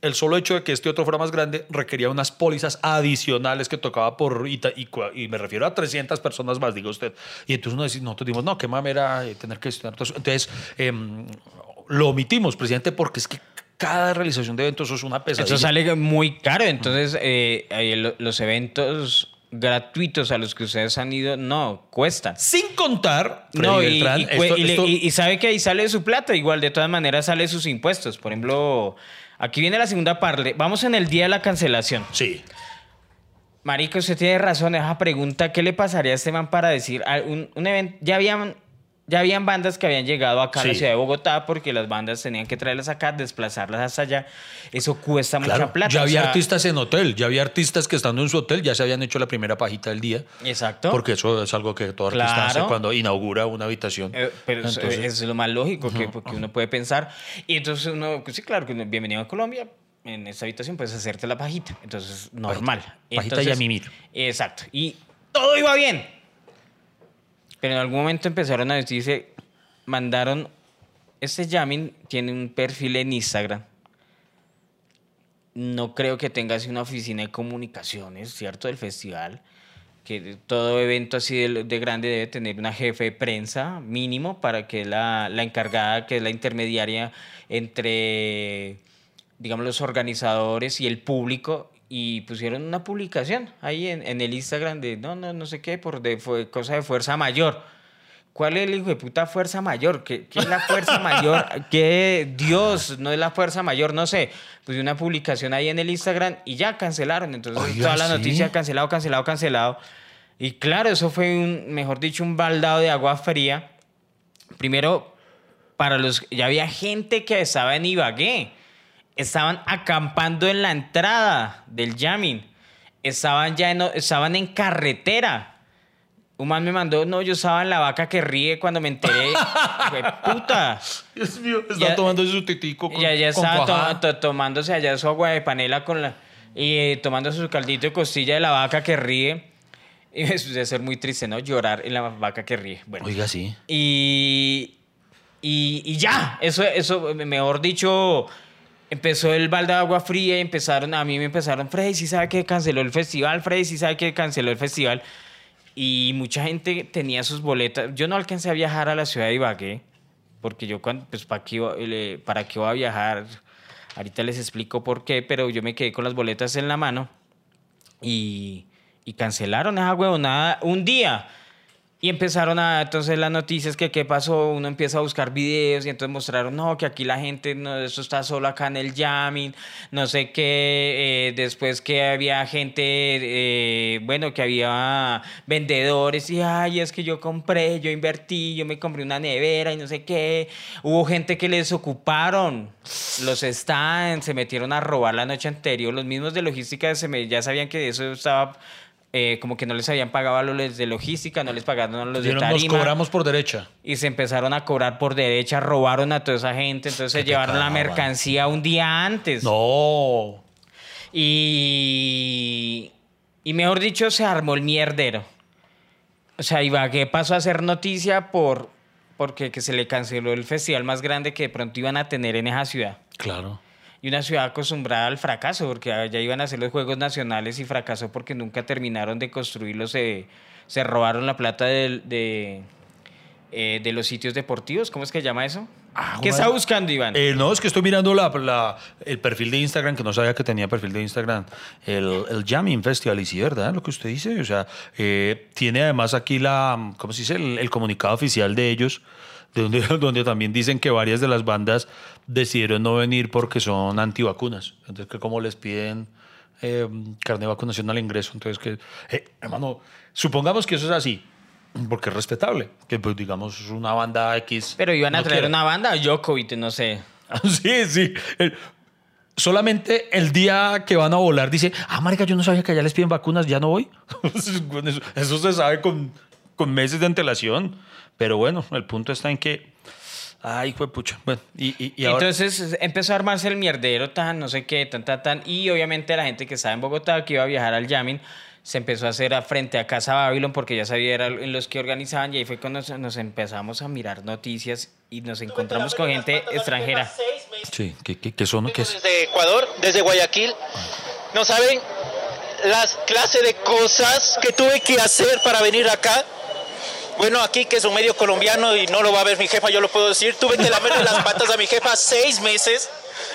el solo hecho de que este otro fuera más grande requería unas pólizas adicionales que tocaba por, y, y, y me refiero a 300 personas más, diga usted. Y entonces uno decía, nosotros dijimos, no, qué mamera eh, tener que todo eso. Entonces, em, lo omitimos precisamente porque es que cada realización de eventos es una pesadilla. Eso sale muy caro. Entonces, eh, lo- los eventos gratuitos a los que ustedes han ido, no, cuestan. Sin contar, Freddy No, y, Beltrán, y esto- y esto- sabe que ahí sale su plata, igual de todas maneras sale sus impuestos. Por ejemplo, aquí viene la segunda parte. Vamos en el día de la cancelación. Sí. Marico, usted tiene razón. Esa pregunta, ¿qué le pasaría a este man para decir un, un evento? Ya habían, ya habían bandas que habían llegado acá a la Sí. ciudad de Bogotá porque las bandas tenían que traerlas acá, desplazarlas hasta allá. Eso cuesta Claro, mucha plata. ya o había sea, artistas en hotel, ya había artistas que estando en su hotel ya se habían hecho la primera pajita del día. Exacto. Porque eso es algo que todo artista Claro. hace cuando inaugura una habitación. Eh, pero eso- Entonces, eso es lo más lógico que, porque uno puede pensar. Y entonces uno, pues sí, claro, que bienvenido a Colombia. En esta habitación puedes hacerte la pajita. Entonces, normal. Pajita Entonces, y a mimir. Exacto. Y todo iba bien. Pero en algún momento empezaron a decirse, mandaron, este Yamin tiene un perfil en Instagram. No creo que tenga así una oficina de comunicaciones, ¿cierto? Del festival. Que todo evento así de, de grande debe tener una jefe de prensa mínimo para que la, la encargada, que es la intermediaria entre, digamos, los organizadores y el público. Y pusieron una publicación ahí en, en el Instagram de no, no, no sé qué, por de, fue cosa de fuerza mayor. ¿Cuál es el hijo de puta fuerza mayor? ¿Qué, qué es la fuerza mayor? ¿Qué Dios no es la fuerza mayor? No sé. Puse una publicación ahí en el Instagram y ya cancelaron. Entonces Oiga, toda la ¿sí? noticia cancelado, cancelado, cancelado. Y claro, eso fue un, mejor dicho, un baldado de agua fría. Primero, para los ya había gente que estaba en Ibagué. Estaban acampando en la entrada del Yamin. Estaban ya en, estaban en carretera. Un man me mandó, no, yo estaba en la vaca que ríe cuando me enteré. Fue puta. Dios mío, está Ya- tomando su titico con, Ya, ya estaba to- to- tomándose allá su agua de panela con la, y eh, tomando su caldito de costilla de la vaca que ríe. Y eso debe ser muy triste, ¿no? Llorar en la vaca que ríe. Bueno. Oiga, sí. Y, y, y ya, eso, eso, mejor dicho, empezó el balde de agua fría y empezaron, a mí me empezaron, Freddy, ¿sí sabe que canceló el festival? Freddy, ¿sí sabe que canceló el festival? Y mucha gente tenía sus boletas. Yo no alcancé a viajar a la ciudad de Ibagué, porque yo, cuando, pues, ¿para qué, ¿para qué voy a viajar? Ahorita les explico por qué, pero yo me quedé con las boletas en la mano y, y cancelaron esa huevonada un día. Y empezaron a, entonces las noticias que qué pasó, uno empieza a buscar videos y entonces mostraron, no, que aquí la gente, no, eso está solo acá en el jamming, no sé qué, eh, después que había gente, eh, bueno, que había vendedores y, ay, es que yo compré, yo invertí, yo me compré una nevera y no sé qué. Hubo gente que les ocuparon los stands, se metieron a robar la noche anterior, los mismos de logística se me- ya sabían que eso estaba... eh, como que no les habían pagado a los de logística, no les pagaron a los de Dijeron, nos tarima. cobramos por derecha. Y se empezaron a cobrar por derecha, robaron a toda esa gente, entonces se llevaron la mercancía un día antes. No. Y, y mejor dicho, se armó el mierdero. O sea, Ibagué pasó a ser noticia por porque que se le canceló el festival más grande que de pronto iban a tener en esa ciudad. Claro. Y una ciudad acostumbrada al fracaso, porque allá iban a hacer los Juegos Nacionales y fracasó porque nunca terminaron de construirlos. Se, se robaron la plata del- de, eh, de los sitios deportivos. ¿Cómo es que se llama eso? Ah, ¿Qué está buscando, Iván? Eh, no, es que estoy mirando la, la- el perfil de Instagram, que no sabía que tenía perfil de Instagram. El, el Jamming Festival, y sí, ¿verdad? Lo que usted dice. O sea, eh, tiene además aquí la, ¿cómo se dice? El, el comunicado oficial de ellos, de donde, donde también dicen que varias de las bandas decidieron no venir porque son antivacunas. Entonces, que como les piden eh, carne de vacunación al ingreso. Entonces, que, eh, hermano, supongamos que eso es así. Porque es respetable, que pues digamos una banda X. Pero iban a traer quiera. una banda, Djokovic, no sé. Sí, sí. Solamente el día que van a volar dice, ah, marica, yo no sabía que allá les piden vacunas, ya no voy. Eso se sabe con, con meses de antelación. Pero bueno, el punto está en que, ay, fue pucha. Bueno, y, y, y ahora... Entonces empezó a armarse el mierdero, tan, no sé qué, tan, tan, tan. Y obviamente la gente que estaba en Bogotá, que iba a viajar al Yamin, se empezó a hacer a frente a Casa Babylon porque ya sabía era en los que organizaban y ahí fue cuando nos, nos empezamos a mirar noticias y nos encontramos con gente extranjera. Sí, ¿qué, qué, qué son? ¿Qué es? desde Ecuador, desde Guayaquil. No saben las clases de cosas que tuve que hacer para venir acá. Bueno, aquí que es un medio colombiano y no lo va a ver mi jefa, yo lo puedo decir. Tuve que lamerle las patas a mi jefa seis meses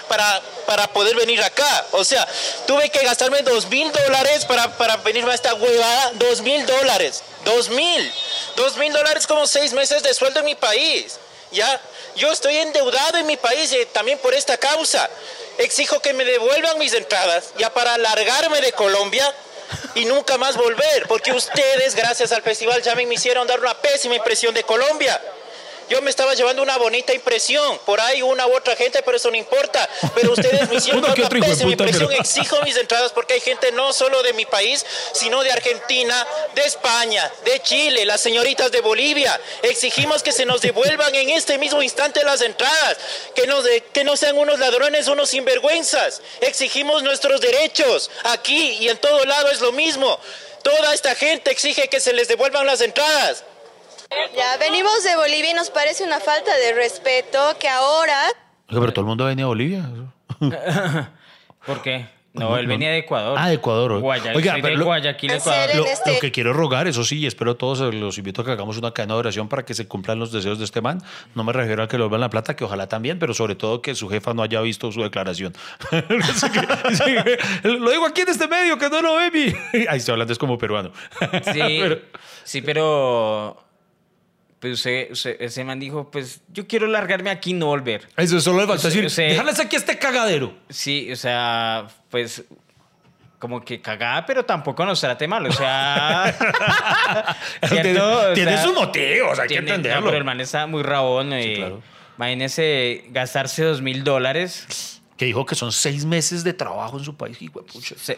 para, para poder venir acá. O sea, tuve que gastarme dos mil dólares para, para venirme a esta huevada. Dos mil dólares. Dos mil. Dos mil dólares como seis meses de sueldo en mi país. Ya, yo estoy endeudado en mi país eh, también por esta causa. Exijo que me devuelvan mis entradas. Ya para largarme de Colombia, y nunca más volver, porque ustedes, gracias al Festival Jamming, me hicieron dar una pésima impresión de Colombia. Yo me estaba llevando una bonita impresión, por ahí una u otra gente, pero eso no importa. Pero ustedes me hicieron una pésima impresión. pero- Exijo mis entradas porque hay gente no solo de mi país, sino de Argentina, de España, de Chile, las señoritas de Bolivia. Exigimos que se nos devuelvan en este mismo instante las entradas, que, nos de- que no sean unos ladrones, unos sinvergüenzas. Exigimos nuestros derechos. Aquí y en todo lado es lo mismo. Toda esta gente exige que se les devuelvan las entradas. Ya, venimos de Bolivia y nos parece una falta de respeto que ahora Oiga, pero todo el mundo venía a Bolivia. ¿Por qué? No, él venía de Ecuador. Ah, de Ecuador. Guaya, Oiga, soy pero de lo- Guayaquil, Ecuador. Lo, este- lo que quiero rogar, eso sí, y espero a todos, los invito a que hagamos una cadena de oración para que se cumplan los deseos de este man. No me refiero a que le vuelvan la plata, que ojalá también, pero sobre todo que su jefa no haya visto su declaración. Lo digo aquí en este medio, que no lo ve mi. Ahí estoy hablando, es como peruano. Sí, Pero- sí, pero pues usted- usted- ese man dijo, pues yo quiero largarme aquí y no volver. Eso solo le falta Sí, decir, dejarles aquí este cagadero. Sí, o sea, pues como que cagada, pero tampoco nos trate mal, o sea... ¿cierto? O Tiene sea, sus motivos, hay que no, entenderlo. pero el man está muy rabón. y claro. Imagínese gastarse dos mil dólares. Que dijo que son seis meses de trabajo en su país. hijo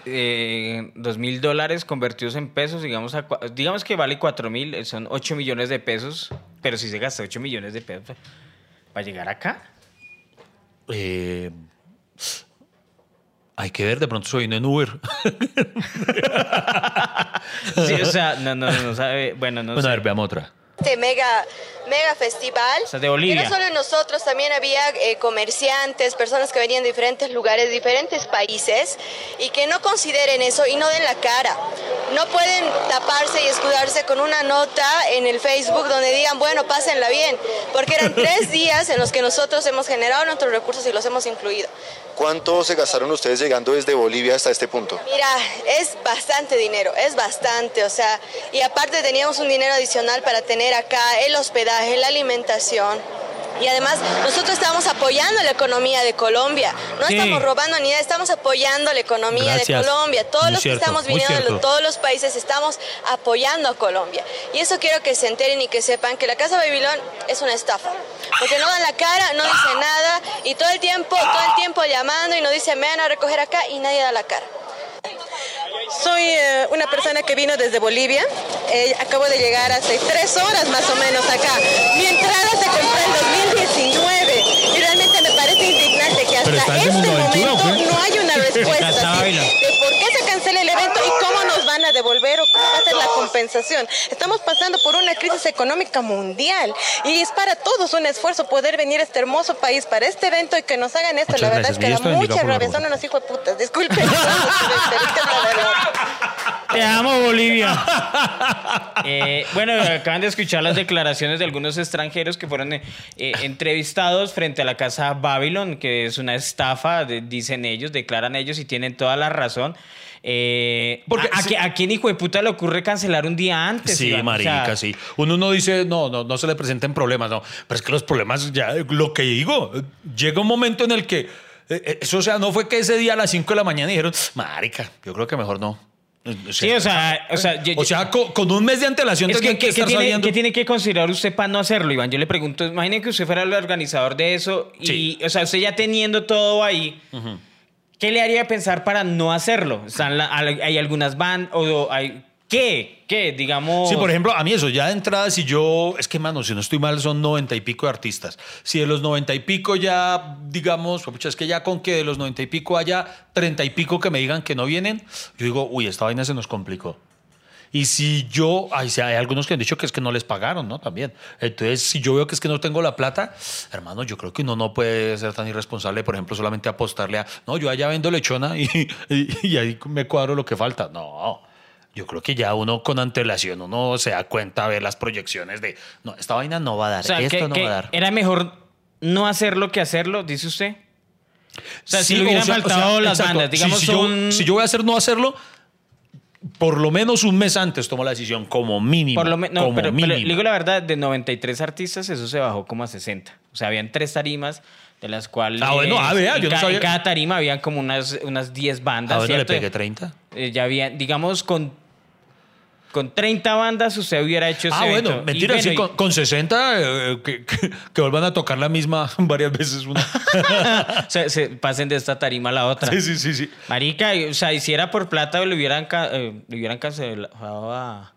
eh, dos mil dólares convertidos en pesos, digamos, a digamos que vale cuatro mil, eh, son ocho millones de pesos, pero si se gasta ocho millones de pesos para llegar acá. Eh, hay que ver, de pronto vino en Uber. Sí, o sea, no, no, no sabe, bueno, no bueno, a ver, veamos otra. Este mega mega festival. O sea, de Bolivia. Y no solo nosotros, también había eh, comerciantes, personas que venían de diferentes lugares, diferentes países, y que no consideren eso y no den la cara. No pueden taparse y escudarse con una nota en el Facebook donde digan, bueno, pásenla bien, porque eran tres días en los que nosotros hemos generado nuestros recursos y los hemos incluido. ¿Cuánto se gastaron ustedes llegando desde Bolivia hasta este punto? Mira, es bastante dinero, es bastante, o sea, y aparte teníamos un dinero adicional para tener acá el hospedaje, la alimentación. Y además nosotros estamos apoyando la economía de Colombia. No Sí. estamos robando ni nada, estamos apoyando la economía Gracias. de Colombia. Todos Muy los cierto, que estamos viniendo de todos los países estamos apoyando a Colombia. Y eso quiero que se enteren y que sepan que la Casa Babilón es una estafa. Porque no dan la cara, no dicen nada y todo el tiempo, todo el tiempo llamando y nos dicen, me van a recoger acá y nadie da la cara. Soy eh, una persona que vino desde Bolivia. Eh, acabo de llegar hace tres horas más o menos acá. Mi entrada se compró en 2019 y realmente me parece indignante que hasta este Mundo Aventura, ¿o momento no hay una respuesta Casa así Babilón. de por qué se cancela el evento y cómo nos van a devolver o cómo va a ser la compensación. Estamos pasando por una crisis económica mundial y es para todos un esfuerzo poder venir a este hermoso país para este evento y que nos hagan esto. Muchas la verdad gracias. es que da mucha rabia. Son unos hijos de putas. Disculpen. Te amo, Bolivia. Eh, bueno, acaban de escuchar las declaraciones de algunos extranjeros que fueron eh, eh, entrevistados frente a la casa Babylon, que es una estafa, de- dicen ellos, declaran ellos y tienen toda la razón. Eh, Porque a, a si- qui- ¿A quién hijo de puta le ocurre cancelar un día antes? Sí, Iván? O marica, sea, sí. Uno no dice, no, no, no se le presenten problemas, no. Pero es que los problemas, ya, lo que digo, llega un momento en el que, eh, eh, eso, o sea, no fue que ese día a las 5 de la mañana dijeron, marica, yo creo que mejor no. Eh, O Sí, o sea, o sea, yo- o sea, co- con, un mes de antelación Es que, que, ¿qué, qué estar tiene, sabiendo. qué tiene que considerar usted para no hacerlo, Iván? Yo le pregunto, imagine que usted fuera el organizador de eso y, Sí. o sea, usted ya teniendo todo ahí, ¿qué le haría pensar para no hacerlo? La- al- hay algunas bandas o hay... ¿Qué? ¿Qué? Digamos... Sí, por ejemplo, a mí eso, ya de entrada, si yo, es que, mano, si no estoy mal, son noventa y pico de artistas. Si de los noventa y pico ya, digamos, es que ya con que de los noventa y pico haya treinta y pico que me digan que no vienen, yo digo, uy, esta vaina se nos complicó. Y si yo, ay, sí, hay algunos que han dicho que es que no les pagaron, ¿no? También. Entonces, si yo veo que es que no tengo la plata, hermano, yo creo que uno no puede ser tan irresponsable, por ejemplo, solamente apostarle a, no, yo allá vendo lechona y, y, y ahí me cuadro lo que falta. No. Yo creo que ya uno con antelación, uno se da cuenta, ve las proyecciones de, no, esta vaina no va a dar, o sea, esto que- no que va a dar. era mejor no hacerlo que hacerlo, dice usted. O sea, si Sí, le hubieran o sea- o faltado sea, las exacto. bandas, Si- digamos, si, yo, un- si yo voy a hacer no hacerlo, por lo menos un mes antes tomo la decisión, como mínimo. Por lo menos, no, como pero, pero mínimo. le digo la verdad, de 93 artistas, eso se bajó como a 60. O sea, habían tres tarimas, de las cuales. Ah, bueno, ah, vea, en yo no sabía. En cada tarima habían como unas, unas 10 bandas. Ah, bueno, le ¿cierto? pegué 30. Eh, ya había, digamos, con, con 30 bandas usted hubiera hecho ese Ah, bueno. Y mentira, bueno, sí, y- con, con 60 eh, que, que- que vuelvan a tocar la misma varias veces una. se, se pasen de esta tarima a la otra. sí, sí, sí, sí. Marica, o sea, y si era por plata, le hubieran, eh, le hubieran cancelado a,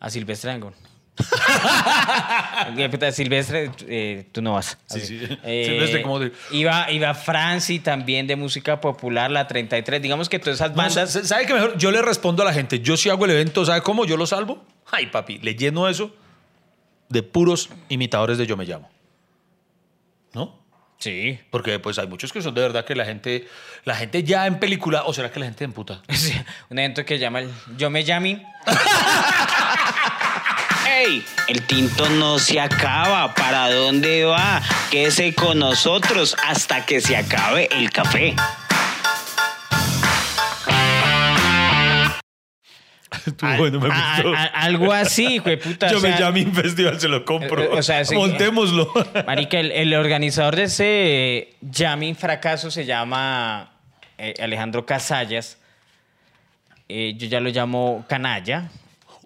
a Silvestre Angón. Silvestre, eh, tú no vas. Sí, Así. sí. Eh, Silvestre, ¿cómo de- Iba, iba Franci también de música popular, la 33. Digamos que todas esas No, bandas. sa- ¿Sabe qué mejor? Yo le respondo a la gente, yo si hago el evento, ¿sabe cómo? Yo lo salvo. Ay, papi, le lleno eso de puros imitadores de Yo Me Llamo. ¿No? Sí. Porque pues hay muchos que son de verdad que la gente, la gente ya en película, o será que la gente en puta. Sí, Un evento que llama el Yo me llami. ¡Ey! El tinto no se acaba. ¿Para dónde va? Quédese con nosotros hasta que se acabe el café. Estuvo bueno, me A- gustó. a- a- algo así, hijo de puta. Yo o me sea, llamo un festival, se lo compro. Eh, eh, o sea, sí. Montémoslo. Marica, el, el organizador de ese Jamming Fracaso se llama eh, Alejandro Casallas. Eh, yo ya lo llamo Canalla.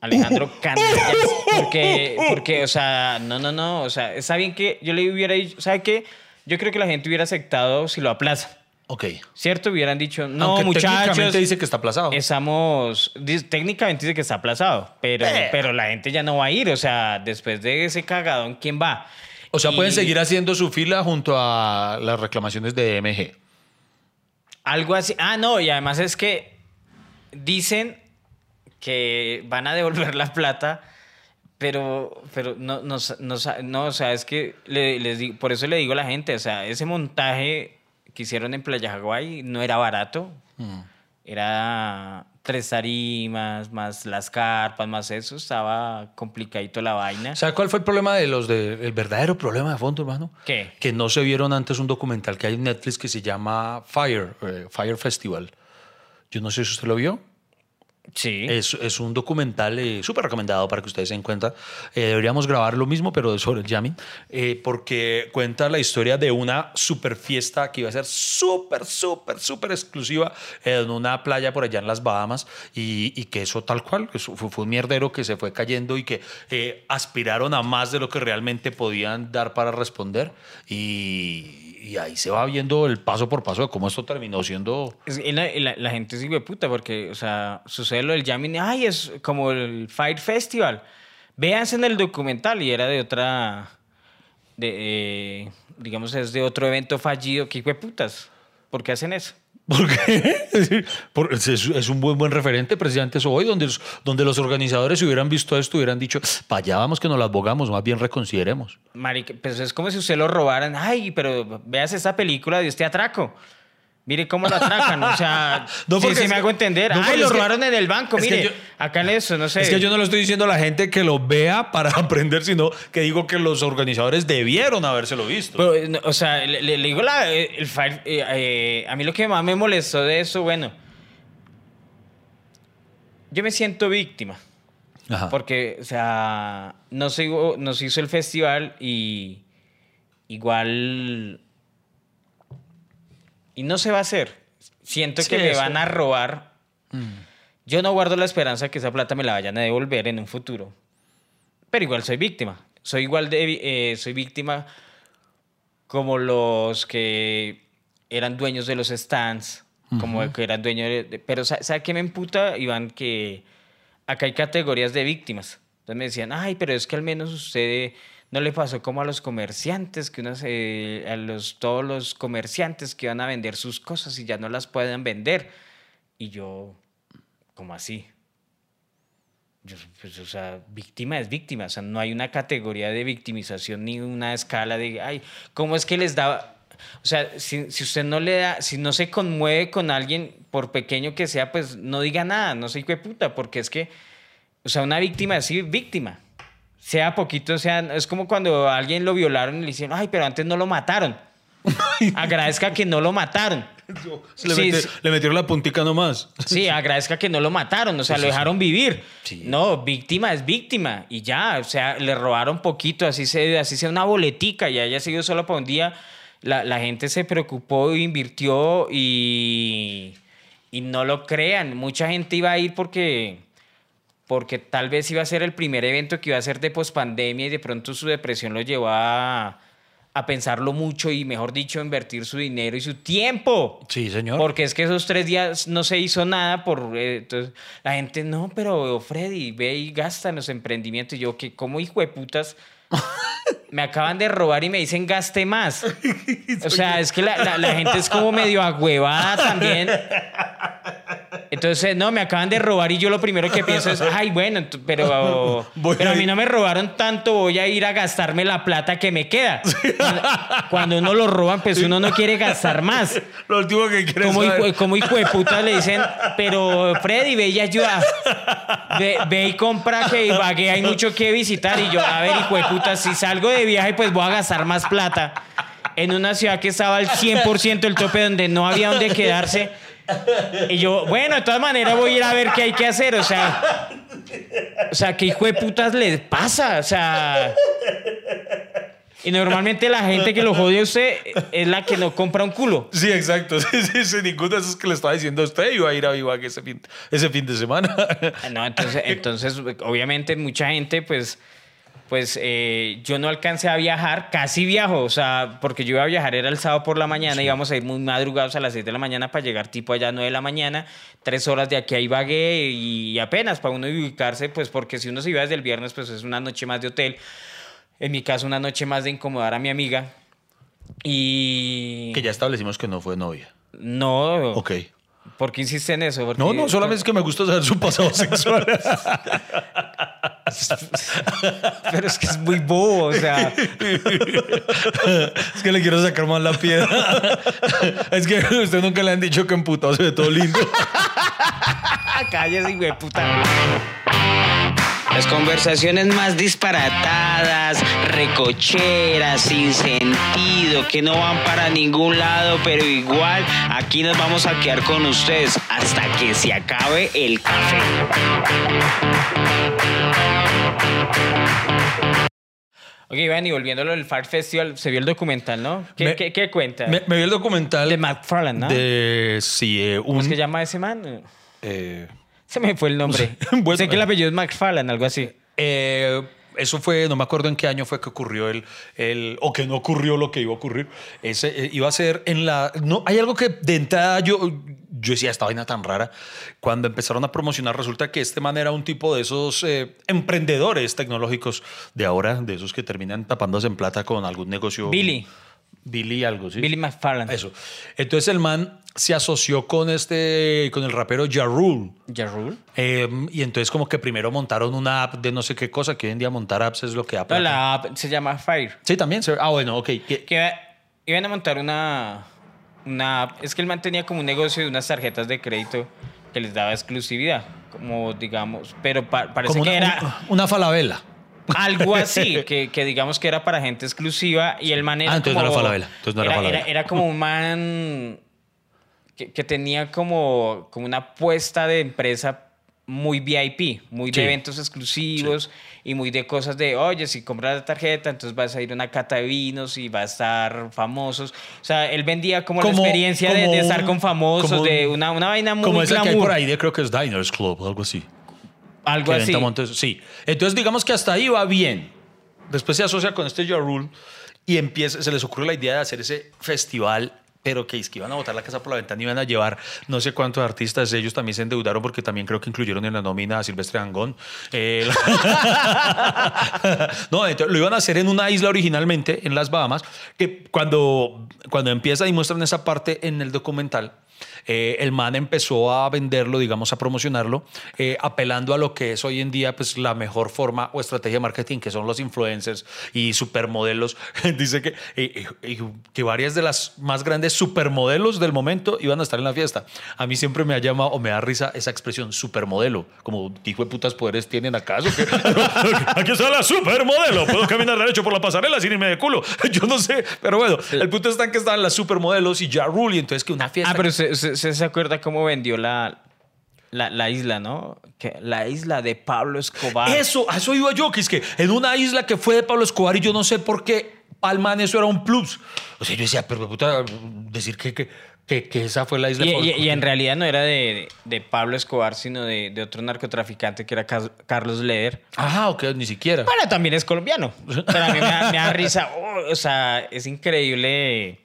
Alejandro Canallas. Porque, porque, o sea, no, no, no. O sea, está bien que yo le hubiera dicho, ¿sabe qué? Yo creo que la gente hubiera aceptado si lo aplaza. ok. ¿Cierto? Hubieran dicho, no, Aunque muchachos. técnicamente dice que está aplazado. Estamos. Técnicamente dice que está aplazado, pero, Eh. pero la gente ya no va a ir. O sea, después de ese cagadón, ¿quién va? O sea, pueden Y seguir haciendo su fila junto a las reclamaciones de MG. Algo así. Ah, no, y además es que dicen que van a devolver la plata, pero, pero no, no, no, no, o sea, es que le- les digo, por eso le digo a la gente, o sea, ese montaje que hicieron en Playa Hawái no era barato. Era tres tarimas, más las carpas, más eso, estaba complicadito la vaina. ¿Sabe cuál fue el problema de los de el verdadero problema de fondo, hermano? ¿Qué? Que no se vieron antes un documental que hay en Netflix que se llama Fire, eh, Fire Festival. Yo no sé si usted lo vio. Sí. Es, es un documental eh, súper recomendado para que ustedes se den cuenta. Eh, deberíamos grabar lo mismo, pero sobre jamming, eh, porque cuenta la historia de una super fiesta que iba a ser súper, súper, súper exclusiva en una playa por allá en las Bahamas y, y que eso tal cual, eso fue, fue un mierdero que se fue cayendo y que eh, aspiraron a más de lo que realmente podían dar para responder y, y ahí se va viendo el paso por paso de cómo esto terminó siendo... La, gente es puta porque, o sea, sucede lo del jamming. Ay, es como el Fire Festival. Véanse en el documental y era de otra. De, eh, digamos, es de otro evento fallido. ¿Qué de putas? ¿Por qué hacen eso? ¿Por qué? Es un buen buen referente precisamente eso hoy, donde, los- donde los organizadores si hubieran visto esto hubieran dicho, para allá vamos que nos las bogamos, más bien reconsideremos. Marica, pues es como si usted lo robaran. Ay, pero veas esta película de este atraco. Mire cómo lo atracan. O sea, No, porque sí es me que- hago entender. no, Ay, lo que- robaron en el banco. Mire, yo- acá en eso, no sé. Es que yo no lo estoy diciendo a la gente que lo vea para aprender, sino que digo que los organizadores debieron habérselo visto. Pero, eh, no, o sea, le, le- le digo la, eh, el Fire- eh, eh, a mí lo que más me molestó de eso, bueno, yo me siento víctima. Ajá. Porque, o sea, no se, hizo- no se hizo el festival y igual... Y no se va a hacer. Siento Sí, que me eso. van a robar. Yo no guardo la esperanza que esa plata me la vayan a devolver en un futuro. Pero igual soy víctima. Soy igual de... eh, soy víctima como los que eran dueños de los stands, como que eran dueños de... de- pero ¿sabe, sabe qué me emputa, Iván? Que acá hay categorías de víctimas. Entonces me decían, ay, pero es que al menos usted no le pasó como a los comerciantes, que uno se- a los, todos los comerciantes que van a vender sus cosas y ya no las pueden vender. Y yo, ¿cómo así? Yo, pues, o sea, víctima es víctima. O sea, no hay una categoría de victimización ni una escala de, ay, ¿cómo es que les da? O sea, si, si usted no le da, si no se conmueve con alguien, por pequeño que sea, pues no diga nada, no de puta, porque es que, o sea, una víctima es sí, víctima. Sea poquito, sea, es como cuando a alguien lo violaron y le hicieron, ay, pero antes no lo mataron. Agradezca que no lo mataron. le, Sí, le metieron la puntica nomás. Sí, agradezca que no lo mataron, o sea, lo dejaron vivir. Sí. No, víctima es víctima y ya, o sea, le robaron poquito, así, se, así sea una boletica y haya sido solo para un día. La, la gente se preocupó, invirtió y, y no lo crean. Mucha gente iba a ir porque, porque tal vez iba a ser el primer evento que iba a ser de pospandemia y de pronto su depresión lo llevó a, a pensarlo mucho y, mejor dicho, a invertir su dinero y su tiempo. Sí, señor. Porque es que esos tres días no se hizo nada por... eh, entonces, la gente, no, pero Freddy, ve y gasta en los emprendimientos. Y yo, que como hijo de putas, me acaban de robar y me dicen gaste más. O sea, es que la, la- la gente es como medio agüevada también. Entonces, no, me acaban de robar y yo lo primero que pienso es, ay, bueno, pero, Voy pero a a mí no me robaron tanto, voy a ir a gastarme la plata que me queda. Cuando, uno lo roban, pues uno no quiere gastar más. Lo último que quieres Como saber. hijo, como hijo de puta le dicen, pero Freddy, ve y ayuda. Ve, ve y compra que Ibagué hay mucho que visitar. Y yo, a ver, hijo de puta, si salgo de viaje, pues voy a gastar más plata. En una ciudad que estaba al 100% el tope, donde no había donde quedarse. Y yo, bueno, de todas maneras voy a ir a ver qué hay que hacer. O sea, o sea, ¿qué hijo de putas les pasa? O sea. Y normalmente la gente que lo jode a usted es la que no compra un culo. Sí, exacto. Sí, sí, sí, ninguno de esos que le estaba diciendo a usted iba a ir a Vivac ese fin, ese fin de semana. No, entonces, entonces obviamente mucha gente, pues, pues eh, yo no alcancé a viajar, casi viajo, o sea, porque yo iba a viajar, era el sábado por la mañana, íbamos a ir muy madrugados a las 6 de la mañana para llegar tipo allá a 9 de la mañana, tres horas de aquí a Ibagué y apenas para uno ubicarse, pues porque si uno se iba desde el viernes, pues es una noche más de hotel, en mi caso una noche más de incomodar a mi amiga y... que ya establecimos que no fue novia. No, Ok. ¿Por qué insiste en eso? Porque- No, no, solamente es que me gusta saber su pasado sexual. Pero es que es muy bobo, o sea... es que le quiero sacar más la piedra. es que a usted nunca le han dicho que emputado se ve todo lindo. Cállese, güey, puta. Las conversaciones más disparatadas, recocheras, sin sentido, que no van para ningún lado, pero igual aquí nos vamos a quedar con ustedes hasta que se acabe el café. Ok, Iván, y volviéndolo del Fart Festival, se vio el documental, ¿no? ¿Qué, Me- qué- qué cuenta? me, me vi el documental De McFarlane, ¿no? de sí, eh, ¿Cómo es que llama ese man? eh, Se me fue el nombre. Bueno, sé que el apellido es McFarlane, algo así. Eh, eso fue, no me acuerdo en qué año fue que ocurrió el, el o que no ocurrió lo que iba a ocurrir. Ese eh, iba a ser en la. No, hay algo que de entrada yo, yo decía, esta vaina tan rara. Cuando empezaron a promocionar, resulta que este man era un tipo de esos eh, emprendedores tecnológicos de ahora, de esos que terminan tapándose en plata con algún negocio. Billy. Billy algo, ¿sí? Billy McFarlane. Eso. Entonces el man se asoció con este, con el rapero Ja Rule. Eh, y entonces como que primero montaron una app de no sé qué cosa, que hoy en día montar apps es lo que da No, la app se llama Fire. Sí, también. se- Ah, bueno, ok. Que- Que iba- iban a montar una, una app. Es que el man tenía como un negocio de unas tarjetas de crédito que les daba exclusividad. Como digamos, pero pa- parece como que una, era... un- una falabella. Algo así, que, que digamos que era para gente exclusiva y el man era Ah, entonces no como... era Falabella, entonces no era como un man que, que tenía como, como una apuesta de empresa muy VIP, muy Sí. de eventos exclusivos y muy de cosas de, oye, si compras la tarjeta, entonces vas a ir a una cata de vinos y va a estar famosos. O sea, él vendía como, Como- la experiencia de, como de estar con famosos, un- de una, una vaina muy como esa que hay por ahí de creo que es Diners Club, algo así. Algo así. montes- sí. Entonces digamos que hasta ahí va bien. Después se asocia con este Ja Rule y empieza, se les ocurre la idea de hacer ese festival pero que es que iban a botar la casa por la ventana y iban a llevar no sé cuántos artistas. Ellos también se endeudaron porque también creo que incluyeron en la nómina a Silvestre Angón. Eh, no, entonces, lo iban a hacer en una isla originalmente, en las Bahamas, que cuando, cuando empieza y muestran esa parte en el documental, eh, el man empezó a venderlo, digamos, a promocionarlo, eh, apelando a lo que es hoy en día pues, la mejor forma o estrategia de marketing, que son los influencers y supermodelos. Dice que, eh, que varias de las más grandes supermodelos del momento iban a estar en la fiesta. A mí siempre me ha llamado o me da risa esa expresión supermodelo, como hijo de putas poderes tienen acaso. que- Aquí está la supermodelo, puedo caminar derecho por la pasarela sin irme de culo. Yo no sé, pero bueno, el punto está en que estaban las supermodelos y Ja Rule, entonces que una fiesta Ah, pero se, se- se- se acuerda cómo vendió la, la, la isla, ¿no? Que la isla de Pablo Escobar. Eso, eso iba yo, que es que en una isla que fue de Pablo Escobar y yo no sé por qué Palman eso era un plus. O sea, yo decía, pero puta, decir que, que, Que, que esa fue la isla Y, Pablo y- Escobar. y en realidad no era de, de Pablo Escobar, sino de, de otro narcotraficante que era Carlos Leder. Ah, ok, ni siquiera. Bueno, también es colombiano. Pero a mí me da, me da risa. Oh, o sea, es increíble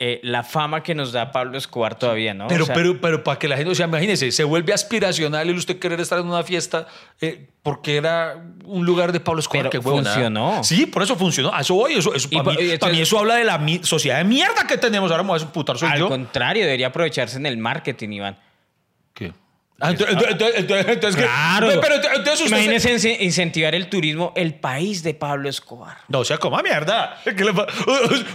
eh, la fama que nos da Pablo Escobar todavía, ¿no? Pero, O sea, pero, pero para que la gente, o sea, imagínese, se vuelve aspiracional el usted querer estar en una fiesta eh, porque era un lugar de Pablo Escobar. Pero huevonada. funcionó. Sí, por eso funcionó. A eso voy. Eso, eso, para, por- mí, y entonces- para mí eso habla de la sociedad de mierda que tenemos. Ahora voy a putar soy al yo. contrario, debería aprovecharse en el marketing, Iván. Ah, entonces, entonces- entonces- entonces- Claro. Pero, entonces usted... se- Imagínese ince- incentivar el turismo, el país de Pablo Escobar. No, o sea, coma mierda. ¿Qué le pa-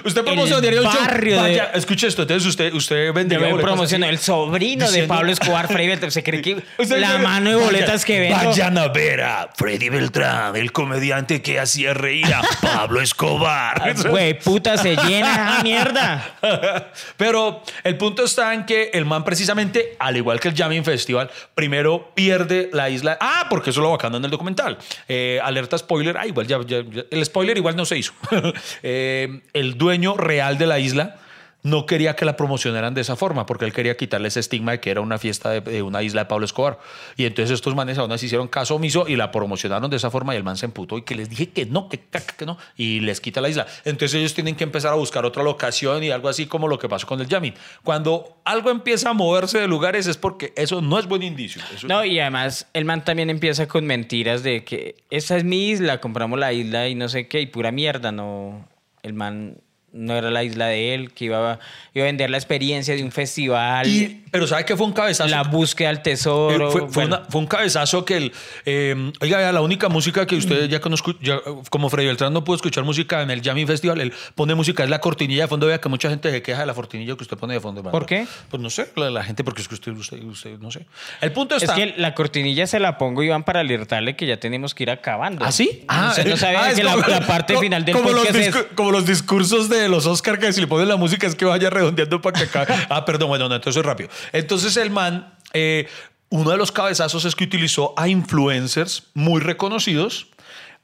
Usted promocionaría un show. barrio de- Vaya, escuche esto. Entonces usted, usted vendería boletas el sobrino de diciendo- Pablo Escobar, Freddy Beltrán. ¿Se cree que Usted la mano de vaya, boletas que vendo? Vayan a ver a Freddy Beltrán, el comediante que hacía reír a Pablo Escobar. Güey, puta, se llena esa mierda. Pero el punto está en que el man precisamente, al igual que el Jamming Festival, primero pierde la isla. Ah, porque eso lo bacano en el documental. Eh, alerta spoiler. Ah, igual ya, ya- el spoiler igual no se hizo. Eh, el dueño real de la isla no quería que la promocionaran de esa forma porque él quería quitarle ese estigma de que era una fiesta de, una isla de Pablo Escobar. Y entonces estos manes aún así hicieron caso omiso y la promocionaron de esa forma y el man se emputó y que les dije que no, que caca, que no, y les quita la isla. Entonces ellos tienen que empezar a buscar otra locación y algo así como lo que pasó con el Yamin. Cuando algo empieza a moverse de lugares es porque eso no es buen indicio. No, y además el man también empieza con mentiras de que esa es mi isla, compramos la isla y no sé qué, y pura mierda, no. El man no era la isla de él, que iba a, iba a vender la experiencia de un festival, Y- pero ¿sabe qué fue un cabezazo? la búsqueda del tesoro. Eh, fue, fue bueno. una- fue un cabezazo que el. eh, oiga, la única música que usted ya conozco, ya, como Freddy Beltrán no pudo escuchar música en el Jamming Festival, él pone música, es la cortinilla de fondo. Vea que mucha gente se queja de la cortinilla que usted pone de fondo. hermano. ¿Por qué? Pues no sé, la, la gente, porque es que usted, usted, usted, no sé. El punto Es está. que la cortinilla se la pongo, Iván, para alertarle que ya tenemos que ir acabando. ¿Ah, sí? Usted no sabía ah, es que la, como- la parte final del como los es... Como los discursos de los Oscar que si le ponen la música es que vaya redondeando para que acabe. ah, perdón, bueno, no, entonces rápido. Entonces el man, eh, uno de los cabezazos es que utilizó a influencers muy reconocidos.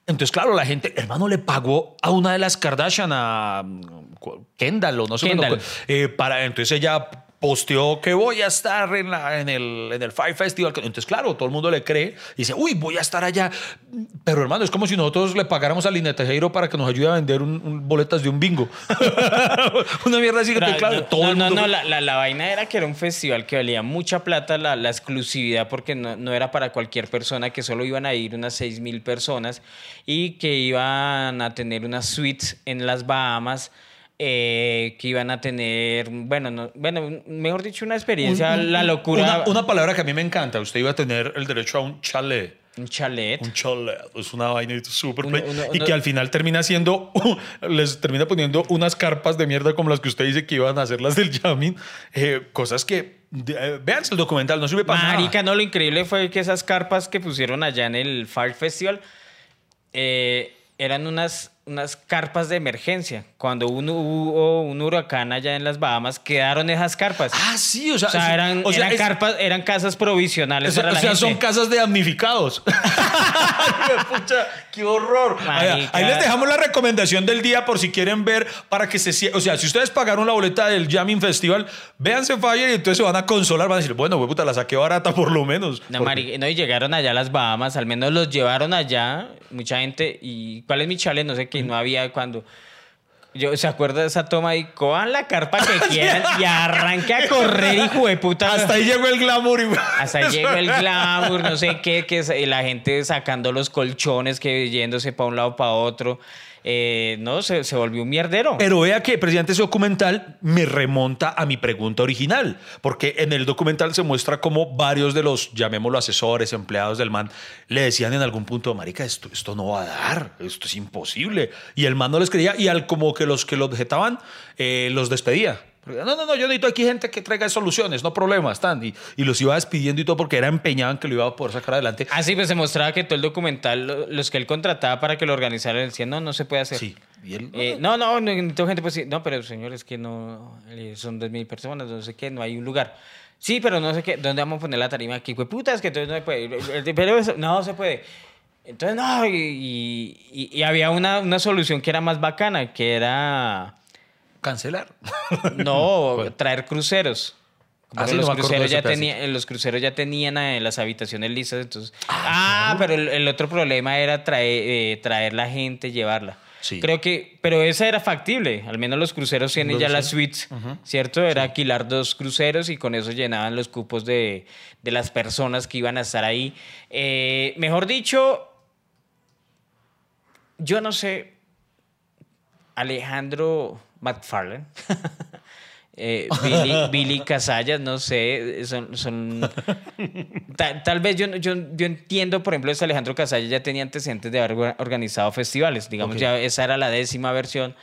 Entonces, claro, la gente, hermano, le pagó a una de las Kardashian, a mm, Kendall o no sé Kendall. eh, para entonces ella posteó que voy a estar en, la, en, el, en el Fire Festival. Entonces, claro, todo el mundo le cree y dice, uy, voy a estar allá. Pero, hermano, es como si nosotros le pagáramos a Lina Tejero para que nos ayude a vender un- un- boletas de un bingo. Una mierda así que, Pero, claro, no, todo no, el no, mundo... no, la, la- la vaina era que era un festival que valía mucha plata la, la exclusividad porque no, no era para cualquier persona, que solo iban a ir unas 6 mil personas y que iban a tener unas suites en las Bahamas. Eh, que iban a tener, bueno, no- bueno, mejor dicho, una experiencia, Un- la locura, Una, una palabra que a mí me encanta. Usted iba a tener el derecho a un chalet. un chalet. Un chalet. Es una vaina súper... Y que al final termina siendo... les termina poniendo unas carpas de mierda como las que usted dice que iban a hacer las del Yamin. Eh, cosas que... eh, véanse el documental, no sirve para nada. Marica, no, lo increíble fue que esas carpas que pusieron allá en el Fire Festival eh, eran unas, unas carpas de emergencia. Cuando hubo un huracán allá en las Bahamas, quedaron esas carpas. Ah, sí, o sea... o sea, eran, o sea, eran es- carpas, eran casas provisionales O sea, para la o sea, gente. son casas de damnificados. Pucha, qué horror. Ahí, les dejamos la recomendación del día por si quieren ver para que se O sea, si ustedes pagaron la boleta del Jamming Festival, véanse Fire y entonces se van a consolar. Van a decir, bueno, puta, la saqué barata por lo menos. No, marica, no, y llegaron allá a las Bahamas, al menos los llevaron allá, mucha gente. ¿Y cuál es mi chale? No sé qué, no había cuando. Yo, ¿Se acuerda de esa toma? Y cojan la carpa que quieran y arranque a correr, hijo de puta. Hasta ahí llegó el glamour. y- Hasta ahí llegó el glamour, no sé qué, que la gente sacando los colchones, que yéndose para un lado para otro. Eh, no, se, se volvió un mierdero. Pero vea que, presidente, ese documental me remonta a mi pregunta original, porque en el documental se muestra cómo varios de los, llamémoslo asesores, empleados del man, le decían en algún punto, marica, esto, esto no va a dar, esto es imposible. Y el man no les creía y al como que los que lo objetaban, eh, los despedía. No, no, no, yo necesito aquí gente que traiga soluciones, no problemas, están. Y, y los iba despidiendo y todo porque era empeñado en que lo iba a poder sacar adelante. Así pues se mostraba que todo el documental, lo- los que él contrataba para que lo organizaran, decían, no, no se puede hacer. Sí. Y él, Eh, no, no, no, necesito gente, pues sí. No, pero señores, que no, eh, son dos mil personas, no sé qué, no hay un lugar. Sí, pero no sé qué, ¿dónde vamos a poner la tarima aquí? Pues putas, que entonces no se puede. Pero eso, no se puede. Entonces, no, y, y- y había una, una solución que era más bacana, que era cancelar. No, traer cruceros. Ah, sí, los, cruceros ya pedacito. tenía- los cruceros ya tenían eh, las habitaciones listas, entonces... Ah, pero el, el otro problema era traer, eh, traer la gente, llevarla. Sí. Creo que, pero esa era factible, al menos los cruceros tienen ya las suites, ¿cierto? Era alquilar dos cruceros y con eso llenaban los cupos de, de las personas que iban a estar ahí. Eh, mejor dicho, yo no sé, Alejandro McFarlane, eh, Billy, Billy Casallas, no sé, son... son- ta- tal vez yo, yo, yo entiendo, por ejemplo, este Alejandro Casallas ya tenía antecedentes de haber or- organizado festivales, digamos, ya esa era la décima versión.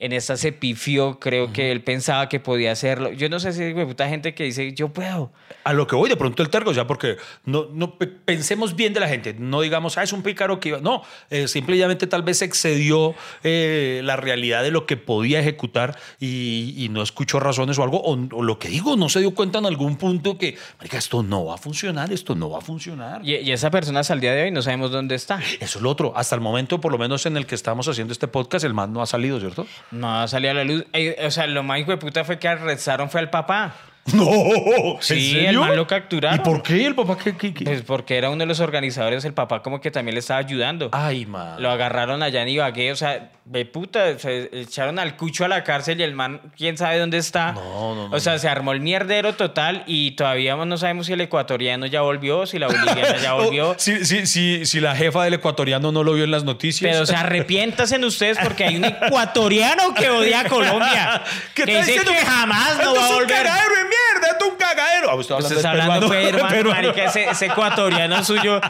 En esta se pifió, creo que él pensaba que podía hacerlo. Yo no sé si hay puta gente que dice, yo puedo. A lo que voy, de pronto el tergo, ya porque no, no pe- pensemos bien de la gente, no digamos, ah, es un pícaro que iba. No, eh, simplemente tal vez excedió eh, la realidad de lo que podía ejecutar y, y no escuchó razones o algo, o, o lo que digo, no se dio cuenta en algún punto que, marica, esto no va a funcionar, esto no va a funcionar. Y, y esa persona hasta el día de hoy no sabemos dónde está. Eso es lo otro. Hasta el momento, por lo menos en el que estamos haciendo este podcast, el man no ha salido, ¿cierto? No salió a la luz. Eh, O sea, lo más hijo de puta fue que arrestaron fue al papá. No, Sí, el man lo capturaron. ¿Y por qué el papá? ¿Qué, qué, qué? Pues porque era uno de los organizadores, el papá como que también le estaba ayudando. Ay, man. Lo agarraron allá en Ibagué, o sea, de puta, se echaron al cucho a la cárcel y el man, quién sabe dónde está. No, no, no, O sea, se armó el mierdero total y todavía no sabemos si el ecuatoriano ya volvió, si la boliviana ya volvió. Oh, si, si, si, si la jefa del ecuatoriano no lo vio en las noticias. Pero, o sea, arrepiéntanse ustedes porque hay un ecuatoriano que odia a Colombia. ¿Qué que dice que jamás no va a volver. Mierda, es un cagadero. Ah, usted está de hablando, peruano, pues, hermano, peruano. marica, ese, ese ecuatoriano suyo.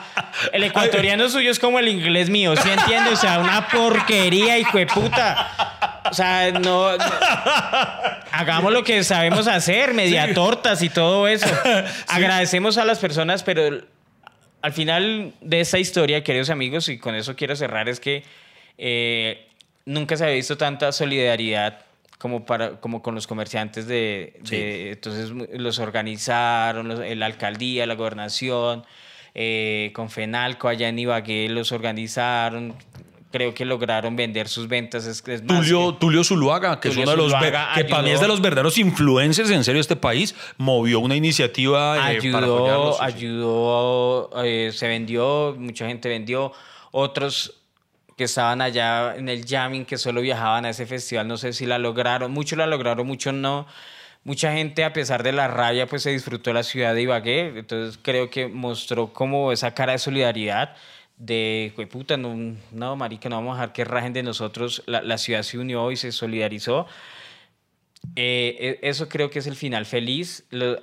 El ecuatoriano suyo es como el inglés mío, ¿sí entiende? O sea, una porquería, hijo de puta. O sea, no. no. Hagamos lo que sabemos hacer, media tortas y todo eso. Agradecemos a las personas, pero al final de esta historia, queridos amigos, y con eso quiero cerrar, es que eh, nunca se había visto tanta solidaridad como, para, como con los comerciantes de... de- entonces los organizaron, los- la alcaldía, la gobernación, eh, con Fenalco allá en Ibagué los organizaron. Creo que lograron vender sus ventas. Es, es más, Tulio, que- Tulio Zuluaga, que Tulio es uno de los Zuluaga que para mí es de los verdaderos influencers en serio este país, movió una iniciativa eh, para apoyarlos. ayudó, sí. ayudó, eh, se vendió, mucha gente vendió, otros que estaban allá en el jamming, que solo viajaban a ese festival, no sé si la lograron, muchos la lograron, muchos no. Mucha gente, a pesar de la rabia, pues se disfrutó la ciudad de Ibagué, entonces creo que mostró como esa cara de solidaridad de, "Jue puta, no, no, marica, no vamos a dejar que rajen de nosotros, la, la ciudad se unió y se solidarizó. Eh, e- eso creo que es el final feliz. Lo-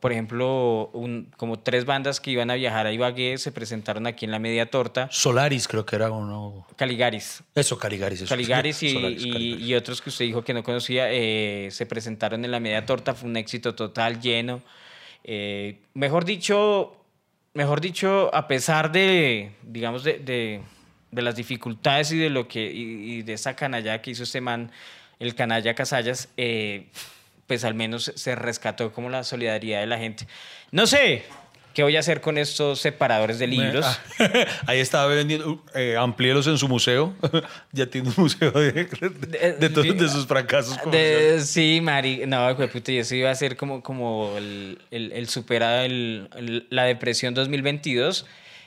por ejemplo, un- como tres bandas que iban a viajar a Ibagué se presentaron aquí en la Media Torta. Solaris creo que era uno. Caligaris. Eso, Caligaris. eso. Caligaris y, Solaris, y- Caligaris. y otros que usted dijo que no conocía eh, se presentaron en la Media Torta. Fue un éxito total, lleno. Eh, mejor dicho, mejor dicho, a pesar de, digamos, de, de- de las dificultades y de lo que y, y de esa canalla que hizo este man, el canalla Casallas, eh, pues al menos se rescató como la solidaridad de la gente. No sé qué voy a hacer con estos separadores de libros. Ah, Ahí estaba vendiendo, eh, amplíelos en su museo. ya tiene un museo de, de, de todos de sus fracasos. De- sí, Mari, no, puta, y eso iba a ser como, como el, el, el superado, el- la depresión 2022,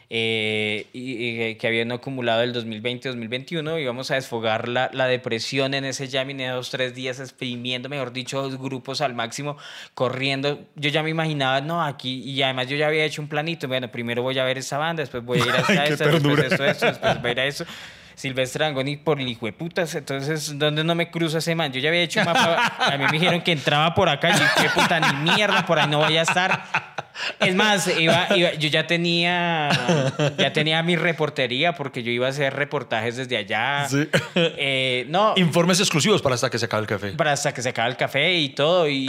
eh, y, y que habían acumulado el 2020-2021, íbamos a desfogar la, la depresión en ese jamming de dos, tres días, exprimiendo, mejor dicho, dos grupos al máximo, corriendo. Yo ya me imaginaba, no, aquí, y además yo ya había hecho un planito, bueno, primero voy a ver esa banda, después voy a ir a esta, después esto, esto, después voy a ir a eso. Silvestre Angoni por el hijo de putas, entonces, ¿dónde no me cruza ese man? Yo ya había hecho un mapa, a mí me dijeron que entraba por acá, y qué puta, ni mierda, por ahí no voy a estar. Es más, iba, iba- yo ya tenía, ya tenía mi reportería, porque yo iba a hacer reportajes desde allá. Sí. Eh, no, Informes exclusivos para hasta que se acabe el café. para hasta que se acaba el café y todo. Y,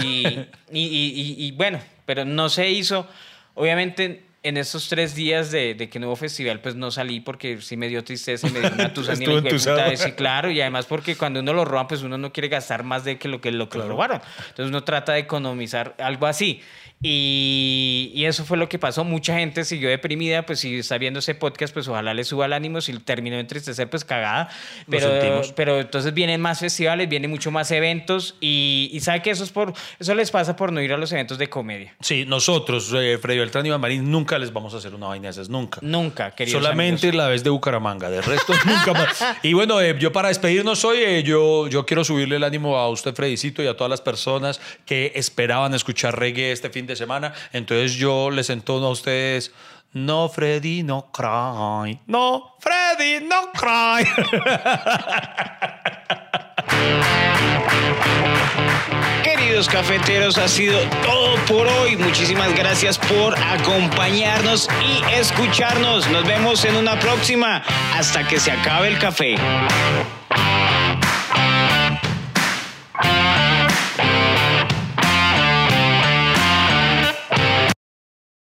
y, y- y- bueno, pero no se hizo. Obviamente, en estos tres días de, de que no hubo festival, pues no salí porque sí me dio tristeza y me dio una tusa ni la Sí, claro. Y además porque cuando uno lo roban, pues uno no quiere gastar más de que lo que lo, que lo robaron. Entonces uno trata de economizar algo así. Y, y eso fue lo que pasó. Mucha gente siguió deprimida, pues si está viendo ese podcast, pues ojalá le suba el ánimo. Si terminó de entristecer, pues cagada. Pero, pero entonces vienen más festivales, vienen mucho más eventos y, y sabe que eso es por eso les pasa por no ir a los eventos de comedia. Sí, nosotros, eh, Freddy Beltrán y Iván Marín, nunca les vamos a hacer una vaina de esas, nunca. Nunca, queridos Solamente amigos. la vez de Bucaramanga, de resto nunca más. Y bueno, eh, yo para despedirnos hoy, eh, yo, yo quiero subirle el ánimo a usted, Fredicito, y a todas las personas que esperaban escuchar reggae este fin semana. Entonces yo les entono a ustedes, no, Freddy, no cry. No, Freddy, no cry. Queridos cafeteros, ha sido todo por hoy. Muchísimas gracias por acompañarnos y escucharnos. Nos vemos en una próxima hasta que se acabe el café.